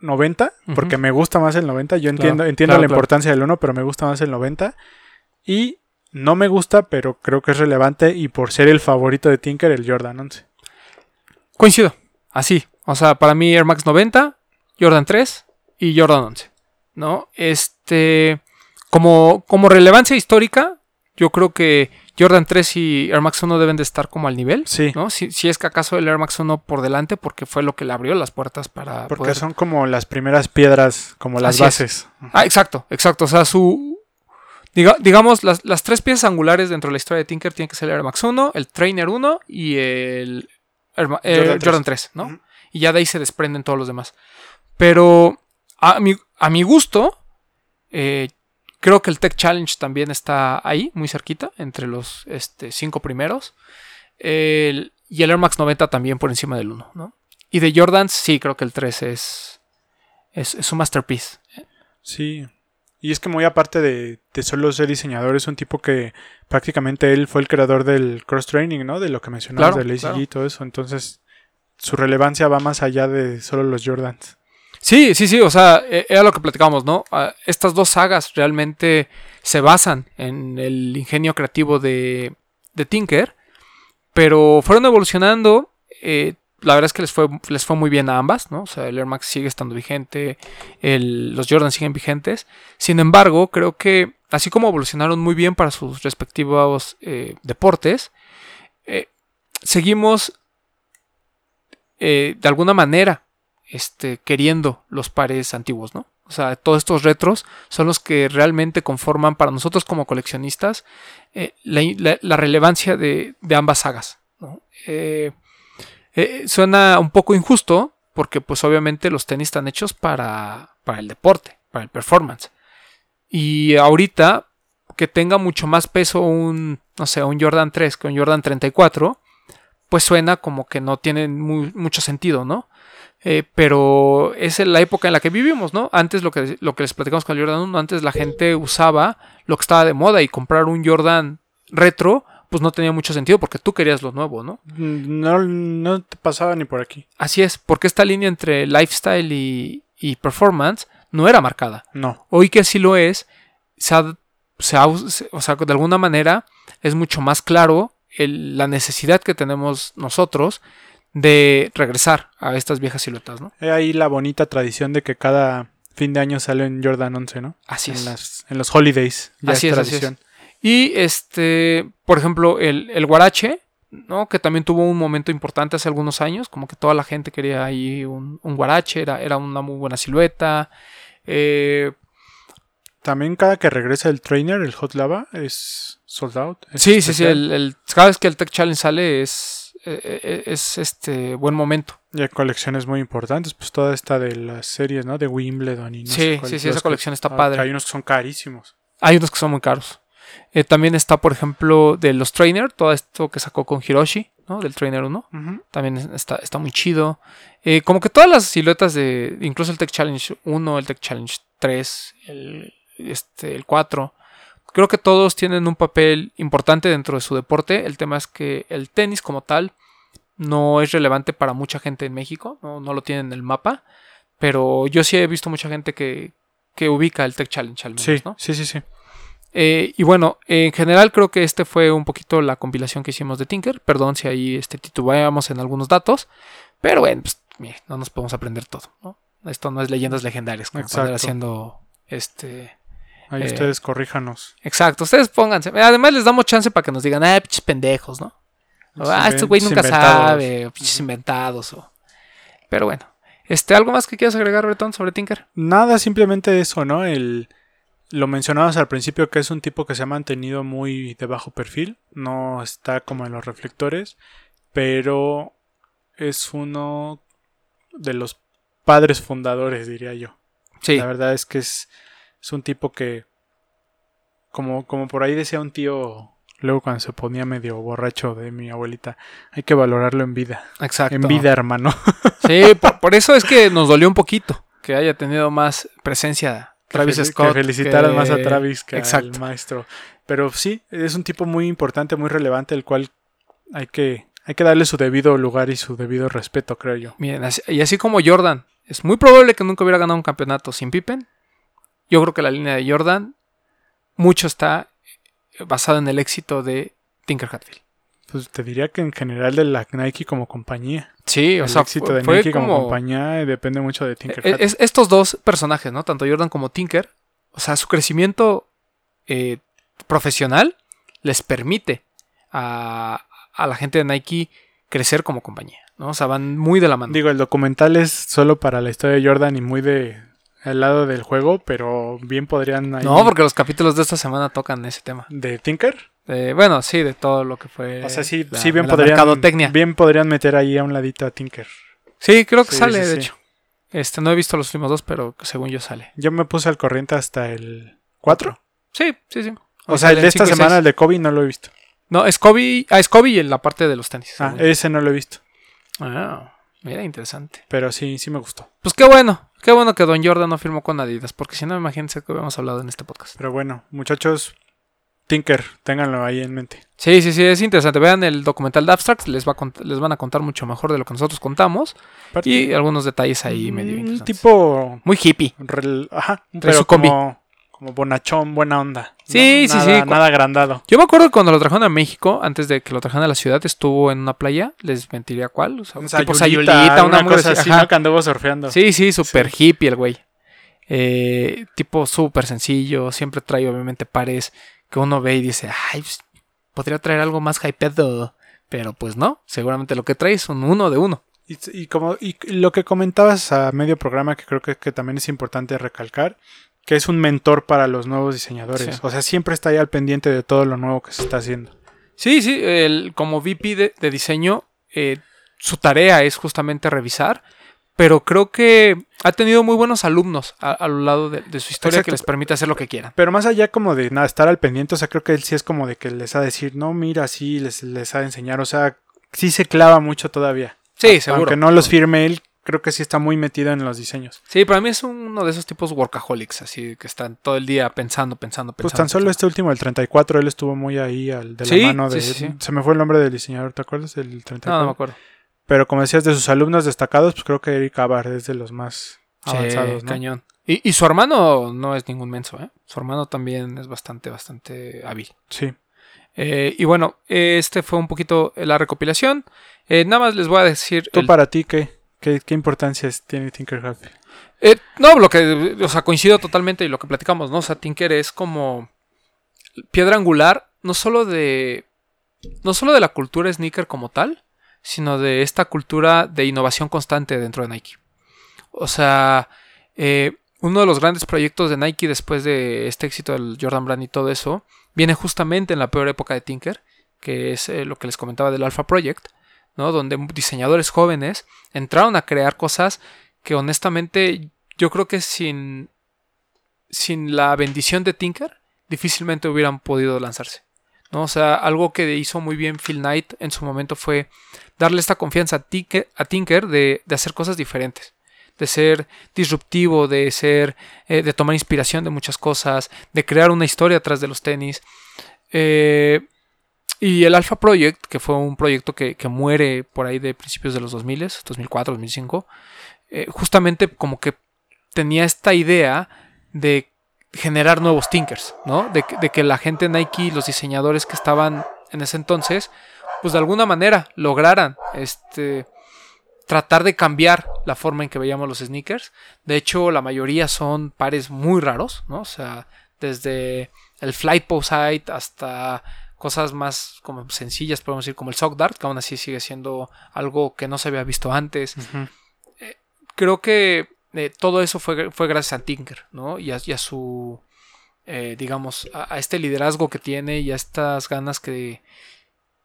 90, porque me gusta más el 90. Yo entiendo, entiendo claro, la claro. importancia del 1, pero me gusta más el 90. Y no me gusta, pero creo que es relevante. Y por ser el favorito de Tinker, el Jordan 11. Coincido, así. O sea, para mí Air Max 90, Jordan 3 y Jordan 11. ¿No? Este. como, como relevancia histórica, yo creo que Jordan 3 y Air Max 1 deben de estar como al nivel. Sí. ¿no? Si, si es que acaso el Air Max 1 por delante, porque fue lo que le abrió las puertas para. Porque poder- son como las primeras piedras, como las Así es. bases. Ah, exacto, exacto. O sea, su. diga- digamos, las, las tres piezas angulares dentro de la historia de Tinker tienen que ser el Air Max 1, el Trainer 1 y el Air eh, Jordan Jordan, 3. 3, ¿no? Y ya de ahí se desprenden todos los demás. Pero a mi, a mi gusto, eh, creo que el Tech Challenge también está ahí, muy cerquita, entre los este, cinco primeros. El- y el Air Max 90 también por encima del 1, ¿no? Y de Jordans, sí, creo que el 3 es, es, es un masterpiece. Sí. Y es que muy aparte de, de solo ser diseñador, es un tipo que prácticamente él fue el creador del cross-training, ¿no? De lo que mencionabas Claro, del ACG claro. y todo eso. Entonces, su relevancia va más allá de solo los Jordans. Sí, sí, sí, o sea, eh, era lo que platicábamos, ¿no? Ah, Estas dos sagas realmente se basan en el ingenio creativo de, de Tinker, pero fueron evolucionando. eh, la verdad es que les fue, les fue muy bien a ambas, ¿no? O sea, el Air Max sigue estando vigente, los Jordan siguen vigentes. Sin embargo, creo que así como evolucionaron muy bien para sus respectivos eh, deportes, eh, seguimos de alguna manera este, queriendo los pares antiguos, ¿no? O sea, todos estos retros son los que realmente conforman para nosotros como coleccionistas eh, la, relevancia de, ambas sagas. Eh, eh, suena un poco injusto porque pues obviamente los tenis están hechos para, el deporte, para el performance. Y ahorita que tenga mucho más peso un, no sé, un Jordan 3 que un Jordan 34, pues suena como que no tiene mu- mucho sentido, ¿no? Eh, pero es la época en la que vivimos, ¿no? Antes lo que, lo que les platicamos con el Jordan 1, antes la gente usaba lo que estaba de moda y comprar un Jordan retro, pues no tenía mucho sentido porque tú querías lo nuevo, ¿no? No, no te pasaba ni por aquí. Así es, porque esta línea entre lifestyle y, y performance no era marcada. No. Hoy que sí lo es, se ha- se ha- o sea, de alguna manera es mucho más claro el- la necesidad que tenemos nosotros de regresar a estas viejas siluetas, ¿no? Hay ahí la bonita tradición de que cada fin de año sale en Jordan 11, ¿no? Así en, es. las, en los holidays. Ya Así es es, así es. tradición. Y este, por ejemplo, el, el Guarache, ¿no? Que también tuvo un momento importante hace algunos años, como que toda la gente quería ahí un, un Guarache, era, era una muy buena silueta. Eh, También cada que regresa el trainer, el Hot Lava, es sold out. es sí, sí, sí, el- cada vez que el Tech Challenge sale es, eh, eh, es este buen momento. Y hay colecciones muy importantes, pues toda esta de las series, ¿no? De Wimbledon y no Sí, sé cuál- sí, sí, esa que- colección está padre. Hay unos que son carísimos. Hay unos que son muy caros. Eh, también está, por ejemplo, de los Trainer, todo esto que sacó con Hiroshi, ¿no? Del Trainer 1. Ujú. También es- está, está muy chido. Eh, como que todas las siluetas de. Incluso el Tech Challenge 1, el Tech Challenge 3, el, este, el 4. Creo que todos tienen un papel importante dentro de su deporte. El tema es que el tenis como tal no es relevante para mucha gente en México. No, no lo tienen en el mapa. Pero yo sí he visto mucha gente que, que ubica el Tech Challenge al menos, Sí, ¿no? sí, sí, sí. Eh, y bueno, en general creo que este fue un poquito la compilación que hicimos de Tinker. Perdón si ahí este, titubeamos en algunos datos. Pero bueno, pues, mire, no nos podemos aprender todo. ¿no? Esto no es leyendas legendarias como para haciendo este. Ahí Eh, ustedes corríjanos. Exacto, ustedes pónganse. Además les damos chance para que nos digan, ah, pinches pendejos, ¿no? O, ah, este güey nunca inventados". sabe, o inventados. O... Pero bueno. Este, ¿algo más que quieras agregar, Bretón, sobre Tinker? Nada, simplemente eso, ¿no? El, lo mencionabas al principio que es un tipo que se ha mantenido muy de bajo perfil, no está como en los reflectores, pero es uno de los padres fundadores, diría yo. Sí, La verdad es que es, es un tipo que, como, como por ahí decía un tío, luego cuando se ponía medio borracho de mi abuelita, hay que valorarlo en vida. exacto. En vida, hermano. Sí, por, por eso es que nos dolió un poquito que haya tenido más presencia Travis que, Scott. Que felicitaran que- más a Travis que Exacto. al maestro. Pero sí, es un tipo muy importante, muy relevante, el cual hay que, hay que darle su debido lugar y su debido respeto, creo yo. Miren, así- y así como Jordan, es muy probable que nunca hubiera ganado un campeonato sin Pippen. Yo creo que la línea de Jordan mucho está basada en el éxito de Tinker Hatfield. Pues te diría que en general de la Nike como compañía. Sí, o el sea, éxito fue, de fue Nike como, como compañía eh, depende mucho de Tinker Eh, Hatfield. es- estos dos personajes, ¿no? Tanto Jordan como Tinker, o sea, su crecimiento eh, profesional les permite a, a la gente de Nike crecer como compañía. ¿no? O sea, van muy de la mano. Digo, el documental es solo para la historia de Jordan y muy de al lado del juego, pero bien podrían ahí- no, porque los capítulos de esta semana tocan ese tema. de Tinker. Eh, bueno, sí, de todo lo que fue. O sea, sí, la- sí bien la podrían bien podrían meter ahí a un ladito a Tinker. Sí, creo que Sí, sale, sí, de hecho. Este, no he visto los últimos dos, pero según yo sale. Yo me puse al corriente hasta el 4. Sí, sí, sí. O sea, el de esta y semana, el de Kobe, no lo he visto. No, es Kobe. Ah, es Kobe en la parte de los tenis. Ah, ese no lo he visto. Ah, mira, interesante. Pero sí, sí me gustó. Pues qué bueno, qué bueno que Don Jordan no firmó con Adidas, porque si no, imagínense que habíamos hablado en este podcast. Pero bueno, muchachos, Tinker, ténganlo ahí en mente. Sí, sí, sí, es interesante. Vean el documental de Abstract, les, va a les van a contar mucho mejor de lo que nosotros contamos Aparte, y algunos detalles ahí medio un interesantes. tipo. Muy hippie. Ajá, pero como, como bonachón, buena onda. ¿no? Sí, sí, Nada- sí. Nada agrandado. Yo me acuerdo cuando lo trajeron a México, antes de que lo trajeran a la ciudad, estuvo en una playa, les mentiría cuál, o sea, Un tipo Sayulita, Sayulita, una, cosa así. ¿no? Que anduvo surfeando. Sí, sí, súper hippie el güey. Eh, tipo súper sencillo, siempre trae obviamente pares que uno ve y dice, ay, pues, podría traer algo más hypeado, pero pues no, seguramente lo que trae es un uno de uno. Y, y como y lo que comentabas a medio programa, que creo que, que también es importante recalcar, que es un mentor para los nuevos diseñadores. Sí. O sea, siempre está ahí al pendiente de todo lo nuevo que se está haciendo. Sí, sí, el, como VP de, de diseño, eh, su tarea es justamente revisar, pero creo que ha tenido muy buenos alumnos a, a lo largo de, de su historia Exacto. que les permite hacer lo que quieran. Pero más allá como de nada, estar al pendiente, o sea, creo que él sí es como de que les ha de decir, no, mira, sí, les, les ha de enseñar, o sea, sí se clava mucho todavía. Sí, seguro. Aunque no los firme él, creo que sí está muy metido en los diseños. Sí, para mí es uno de esos tipos workaholics, así que están todo el día pensando, pensando, pensando. Pues tan solo pensando. este último, el 34, él estuvo muy ahí al de la Sí, mano de... sí, sí, sí. Se me fue el nombre del diseñador, ¿te acuerdas? El 34. No, no me acuerdo. Pero como decías, de sus alumnos destacados, pues creo que Eric Abar es de los más avanzados, ¿no? cañón. Y, y su hermano no es ningún menso, ¿eh? Su hermano también es bastante, bastante hábil. Sí. Eh, y bueno, este fue un poquito la recopilación. Eh, nada más les voy a decir. ¿Tú el- para ti qué, qué, qué importancia tiene Tinker Hatfield? Eh, no, lo que, o sea, coincido totalmente y lo que platicamos, ¿no? O sea, Tinker es como piedra angular, no solo de, no solo de la cultura sneaker como tal, sino de esta cultura de innovación constante dentro de Nike. O sea, eh, uno de los grandes proyectos de Nike después de este éxito del Jordan Brand y todo eso, viene justamente en la peor época de Tinker, que es eh, lo que les comentaba del Alpha Project, Donde diseñadores jóvenes entraron a crear cosas que honestamente yo creo que sin, sin la bendición de Tinker difícilmente hubieran podido lanzarse. ¿no? O sea, algo que hizo muy bien Phil Knight en su momento fue darle esta confianza a Tinker, a Tinker de, de hacer cosas diferentes, de ser disruptivo, de ser, eh, de tomar inspiración de muchas cosas, de crear una historia atrás de los tenis. Eh, y el Alpha Project, que fue un proyecto que, que muere por ahí de principios de los 2000, 2004, 2005, eh, justamente como que tenía esta idea de generar nuevos tinkers, ¿no? De, de que la gente Nike, los diseñadores que estaban en ese entonces, pues de alguna manera lograran este tratar de cambiar la forma en que veíamos los sneakers. De hecho, la mayoría son pares muy raros, ¿no? O sea, desde el Flight Posite hasta cosas más como sencillas, podemos decir, como el Sock Dart, que aún así sigue siendo algo que no se había visto antes creo que eh, todo eso fue, fue gracias a Tinker, ¿no? Y a, y a su, eh, digamos, a, a este liderazgo que tiene y a estas ganas que...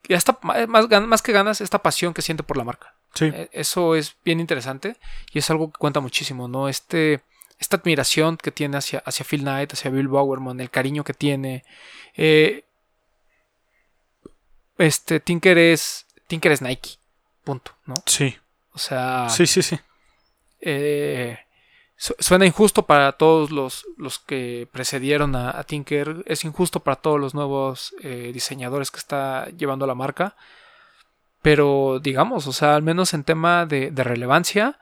Y a esta, más, más que ganas, esta pasión que siente por la marca. Sí. Eh, Eso es bien interesante y es algo que cuenta muchísimo, ¿no? Este, esta admiración que tiene hacia, hacia Phil Knight, hacia Bill Bowerman, el cariño que tiene. Eh, este, Tinker es, Tinker es Nike, punto, ¿no? Sí. O sea, Sí, sí, sí. eh, su- suena injusto para todos los, los que precedieron a, a Tinker, es injusto para todos los nuevos eh, diseñadores que está llevando la marca, pero digamos, o sea, al menos en tema de, de relevancia,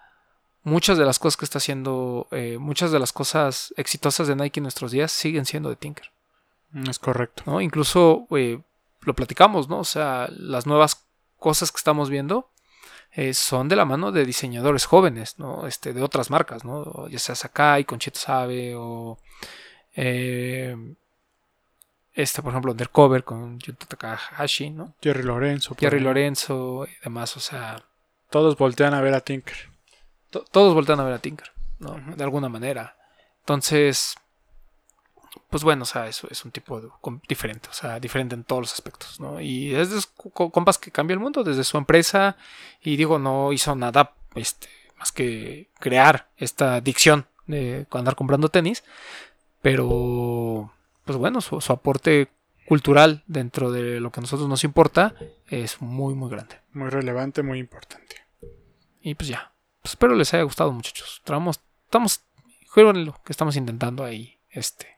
muchas de las cosas que está haciendo, eh, muchas de las cosas exitosas de Nike en nuestros días siguen siendo de Tinker. Es correcto. ¿no? Incluso eh, lo platicamos, ¿no? O sea, las nuevas cosas que estamos viendo eh, son de la mano de diseñadores jóvenes, ¿no? Este, de otras marcas, ¿no? Ya sea Sakai, Conchito Sabe o... eh, este, por ejemplo, Undercover con Yuta Takahashi, ¿no? Jerry Lorenzo. Jerry. Lorenzo y demás, o sea, Todos voltean a ver a Tinker. to- todos voltean a ver a Tinker, ¿no? De alguna manera. Entonces, pues bueno, o sea, eso es un tipo de- com- diferente, o sea, diferente en todos los aspectos, ¿no? Y es de compas que cambia el mundo desde su empresa y digo, no hizo nada, este, más que crear esta adicción de andar comprando tenis, pero, pues bueno, su, su aporte cultural dentro de lo que a nosotros nos importa es muy, muy grande. Muy relevante, muy importante. Y pues ya. Pues espero les haya gustado, muchachos. Estamos, estamos, jueguenlo, que estamos intentando ahí, este,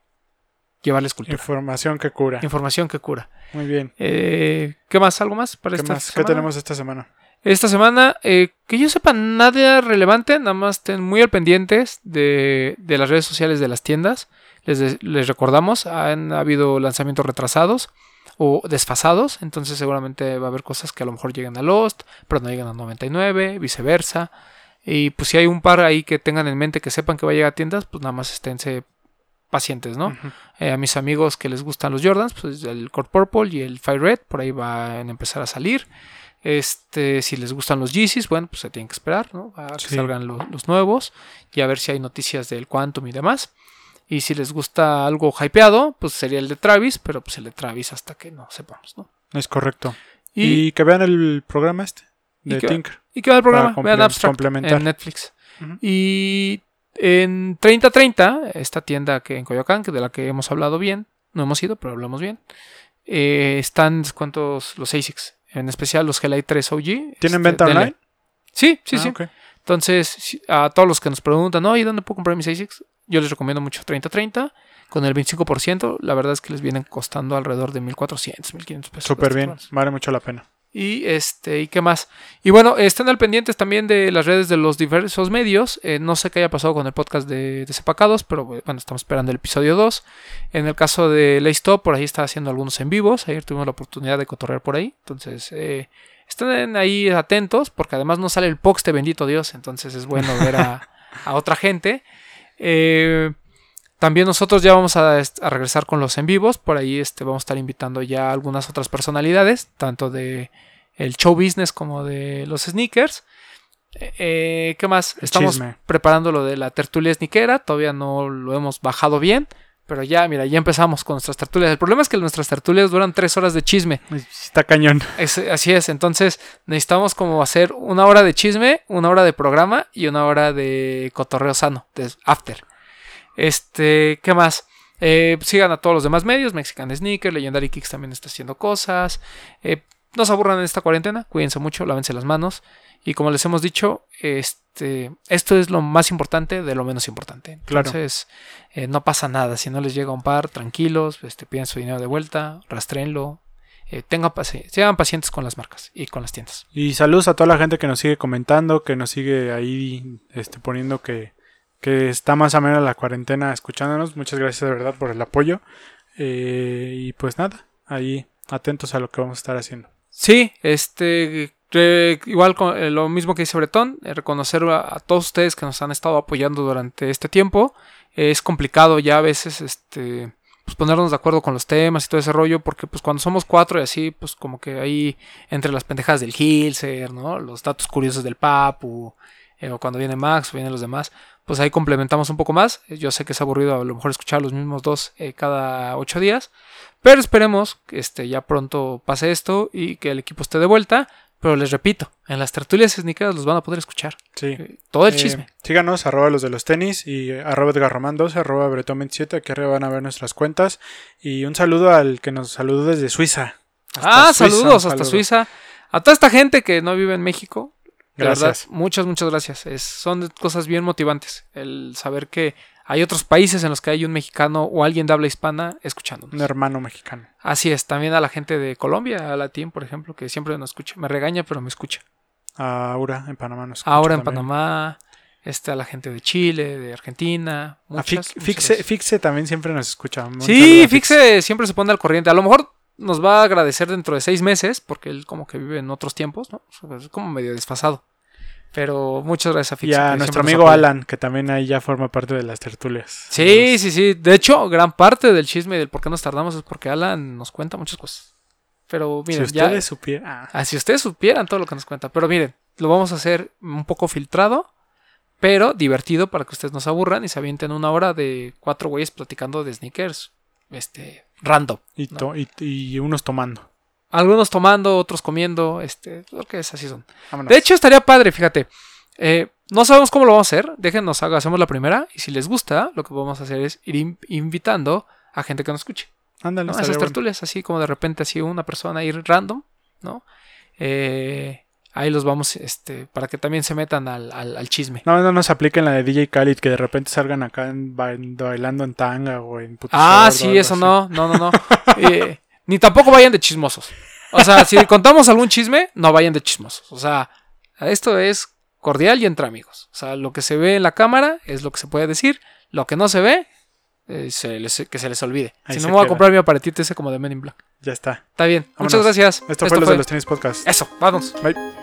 llevarles cultura. Información que cura. Información que cura. Muy bien. Eh, ¿Qué más? ¿Algo más para ¿Qué esta más? ¿Qué tenemos esta semana? Esta semana, eh, que yo sepa nada relevante, nada más estén muy al pendientes de, de las redes sociales de las tiendas. Les, les recordamos, han habido lanzamientos retrasados o desfasados, entonces seguramente va a haber cosas que a lo mejor lleguen a Lost, pero no llegan a 99, viceversa. Y pues si hay un par ahí que tengan en mente que sepan que va a llegar a tiendas, pues nada más esténse pacientes, ¿no? Eh, a mis amigos que les gustan los Jordans, pues el Core Purple y el Fire Red, por ahí van a empezar a salir. Este, si les gustan los Yeezys, bueno, pues se tienen que esperar, ¿no? A que Sí. salgan lo- los nuevos y a ver si hay noticias del Quantum y demás. Y si les gusta algo hypeado, pues sería el de Travis, pero pues el de Travis hasta que no sepamos, ¿no? Es correcto. Y, Y, que vean el programa este ¿Y de Tinker. y queda el programa, vean Abstract en Netflix. Y en 3030, esta tienda que en Coyoacán, que de la que hemos hablado bien, no hemos ido, pero hablamos bien, eh, están descuentos los ASICs, en especial los Gelite 3 OG. ¿Tienen este, venta online? Sí, sí, Ah, sí. Entonces, a todos los que nos preguntan, ¿no? ¿y dónde puedo comprar mis ASICs? Yo les recomiendo mucho 3030 con el 25%. La verdad es que les vienen costando alrededor de 1400, 1500 pesos. Súper bien. Vale mucho la pena. Y este, ¿y qué más? Y bueno, estén al pendientes también de las redes de los diversos medios. Eh, no sé qué haya pasado con el podcast de, de Sepacados, pero bueno, estamos esperando el episodio 2. En el caso de Laystop, por ahí está haciendo algunos en vivos. Ayer tuvimos la oportunidad de cotorrear por ahí. Entonces, eh, estén ahí atentos, porque además no sale el pox de bendito Dios. Entonces es bueno ver a, a otra gente. Eh, también nosotros ya vamos a, regresar con los en vivos. Por ahí este, vamos a estar invitando ya a algunas otras personalidades, tanto de el show business como de los sneakers. Eh, eh, ¿Qué más? Estamos chisme. preparando lo de la tertulia sneakera. Todavía no lo hemos bajado bien. Pero ya, mira, ya empezamos con nuestras tertulias. El problema es que nuestras tertulias duran tres horas de chisme. Está cañón. Es- así es, entonces necesitamos como hacer una hora de chisme, una hora de programa y una hora de cotorreo sano, de after. Este, ¿qué más? Eh, sigan a todos los demás medios, Mexican Sneaker, Legendary Kicks también está haciendo cosas. Eh, no se aburran en esta cuarentena, cuídense mucho, lávense las manos. Y como les hemos dicho, este, esto es lo más importante de lo menos importante. Claro. Entonces, eh, no pasa nada. Si no les llega un par, tranquilos, este, piden su dinero de vuelta, rastrenlo, eh, tengan paci- sean pacientes con las marcas y con las tiendas. Y saludos a toda la gente que nos sigue comentando, que nos sigue ahí este, poniendo que, que está más amena la cuarentena escuchándonos. Muchas gracias de verdad por el apoyo. Eh, y pues nada, ahí atentos a lo que vamos a estar haciendo. Sí, este, eh, igual con, eh, lo mismo que dice Bretón, eh, reconocer a, todos ustedes que nos han estado apoyando durante este tiempo. Es complicado ya a veces, este, pues ponernos de acuerdo con los temas y todo ese rollo, porque pues cuando somos cuatro y así, pues como que ahí entre las pendejas del Hilser, ¿no? Los datos curiosos del Papu, eh, o cuando viene Max o vienen los demás, pues ahí complementamos un poco más. Yo sé que es aburrido a lo mejor escuchar los mismos dos eh, cada ocho días, pero esperemos que este, ya pronto pase esto y que el equipo esté de vuelta. Pero les repito, en las tertulias sneakeras los van a poder escuchar. Sí. Eh, Todo el chisme. síganos, arroba los de los tenis y arroba Edgarroman 12, arroba Bretón27. Aquí arriba van a ver nuestras cuentas. Y un saludo al que nos saludó desde Suiza. Hasta Ah, Suiza, saludos hasta saludo. Suiza. A toda esta gente que no vive en México. De verdad, Gracias. muchas, muchas gracias. Es- son cosas bien motivantes. El saber que hay otros países en los que hay un mexicano o alguien de habla hispana escuchándonos. Un hermano mexicano. Así es, también a la gente de Colombia, a Latín, por ejemplo, que siempre nos escucha. Me regaña, pero me escucha. A Aura en Panamá nos escucha Ahora en también. Panamá, este, a la gente de Chile, de Argentina. A Muchas, muchas Fixe, gracias. Fixe también siempre nos escucha. Un Sí, a Fixe siempre se pone al corriente. A lo mejor nos va a agradecer dentro de seis meses, porque él como que vive en otros tiempos, ¿no? Es como medio desfasado. Pero muchas gracias a Fix. Y a nuestro amigo. Alan, que también ahí ya forma parte de las tertulias. Sí, sí, sí. De hecho, gran parte del chisme y del por qué nos tardamos es porque Alan nos cuenta muchas cosas. Pero miren, si ya. ustedes supieran. ah, Ah, si ustedes supieran todo lo que nos cuenta. Pero miren, lo vamos a hacer un poco filtrado, pero divertido para que ustedes no se aburran y se avienten una hora de cuatro güeyes platicando de sneakers. Este, random. y, ¿no? to- y- y unos tomando. Algunos tomando, otros comiendo, este, lo que es así son. Vámonos. De hecho, estaría padre, fíjate. Eh, no sabemos cómo lo vamos a hacer. Déjenos, haga- hacemos la primera. Y si les gusta, lo que vamos a hacer es ir in- invitando a gente que nos escuche. Ándale, ¿no? Esas bueno. tertulias, así como de repente, así una persona ir random, ¿no? Eh, ahí los vamos, este, para que también se metan al, al- al chisme. No, no nos apliquen la de DJ Khaled, que de repente salgan acá en- bailando en tanga o en Ah, sí, eso así. no, no, no, no. Eh, ni tampoco vayan de chismosos. O sea, si contamos algún chisme, no vayan de chismosos. O sea, esto es cordial y entre amigos. O sea, lo que se ve en la cámara es lo que se puede decir. Lo que no se ve, eh, se les- que se les olvide. Ahí si no me voy a comprar mi aparatito ese como de Men in Black. Ya está. Está bien. Muchas gracias. Esto, fue los de los tenis podcast. Eso, vamos. Bye.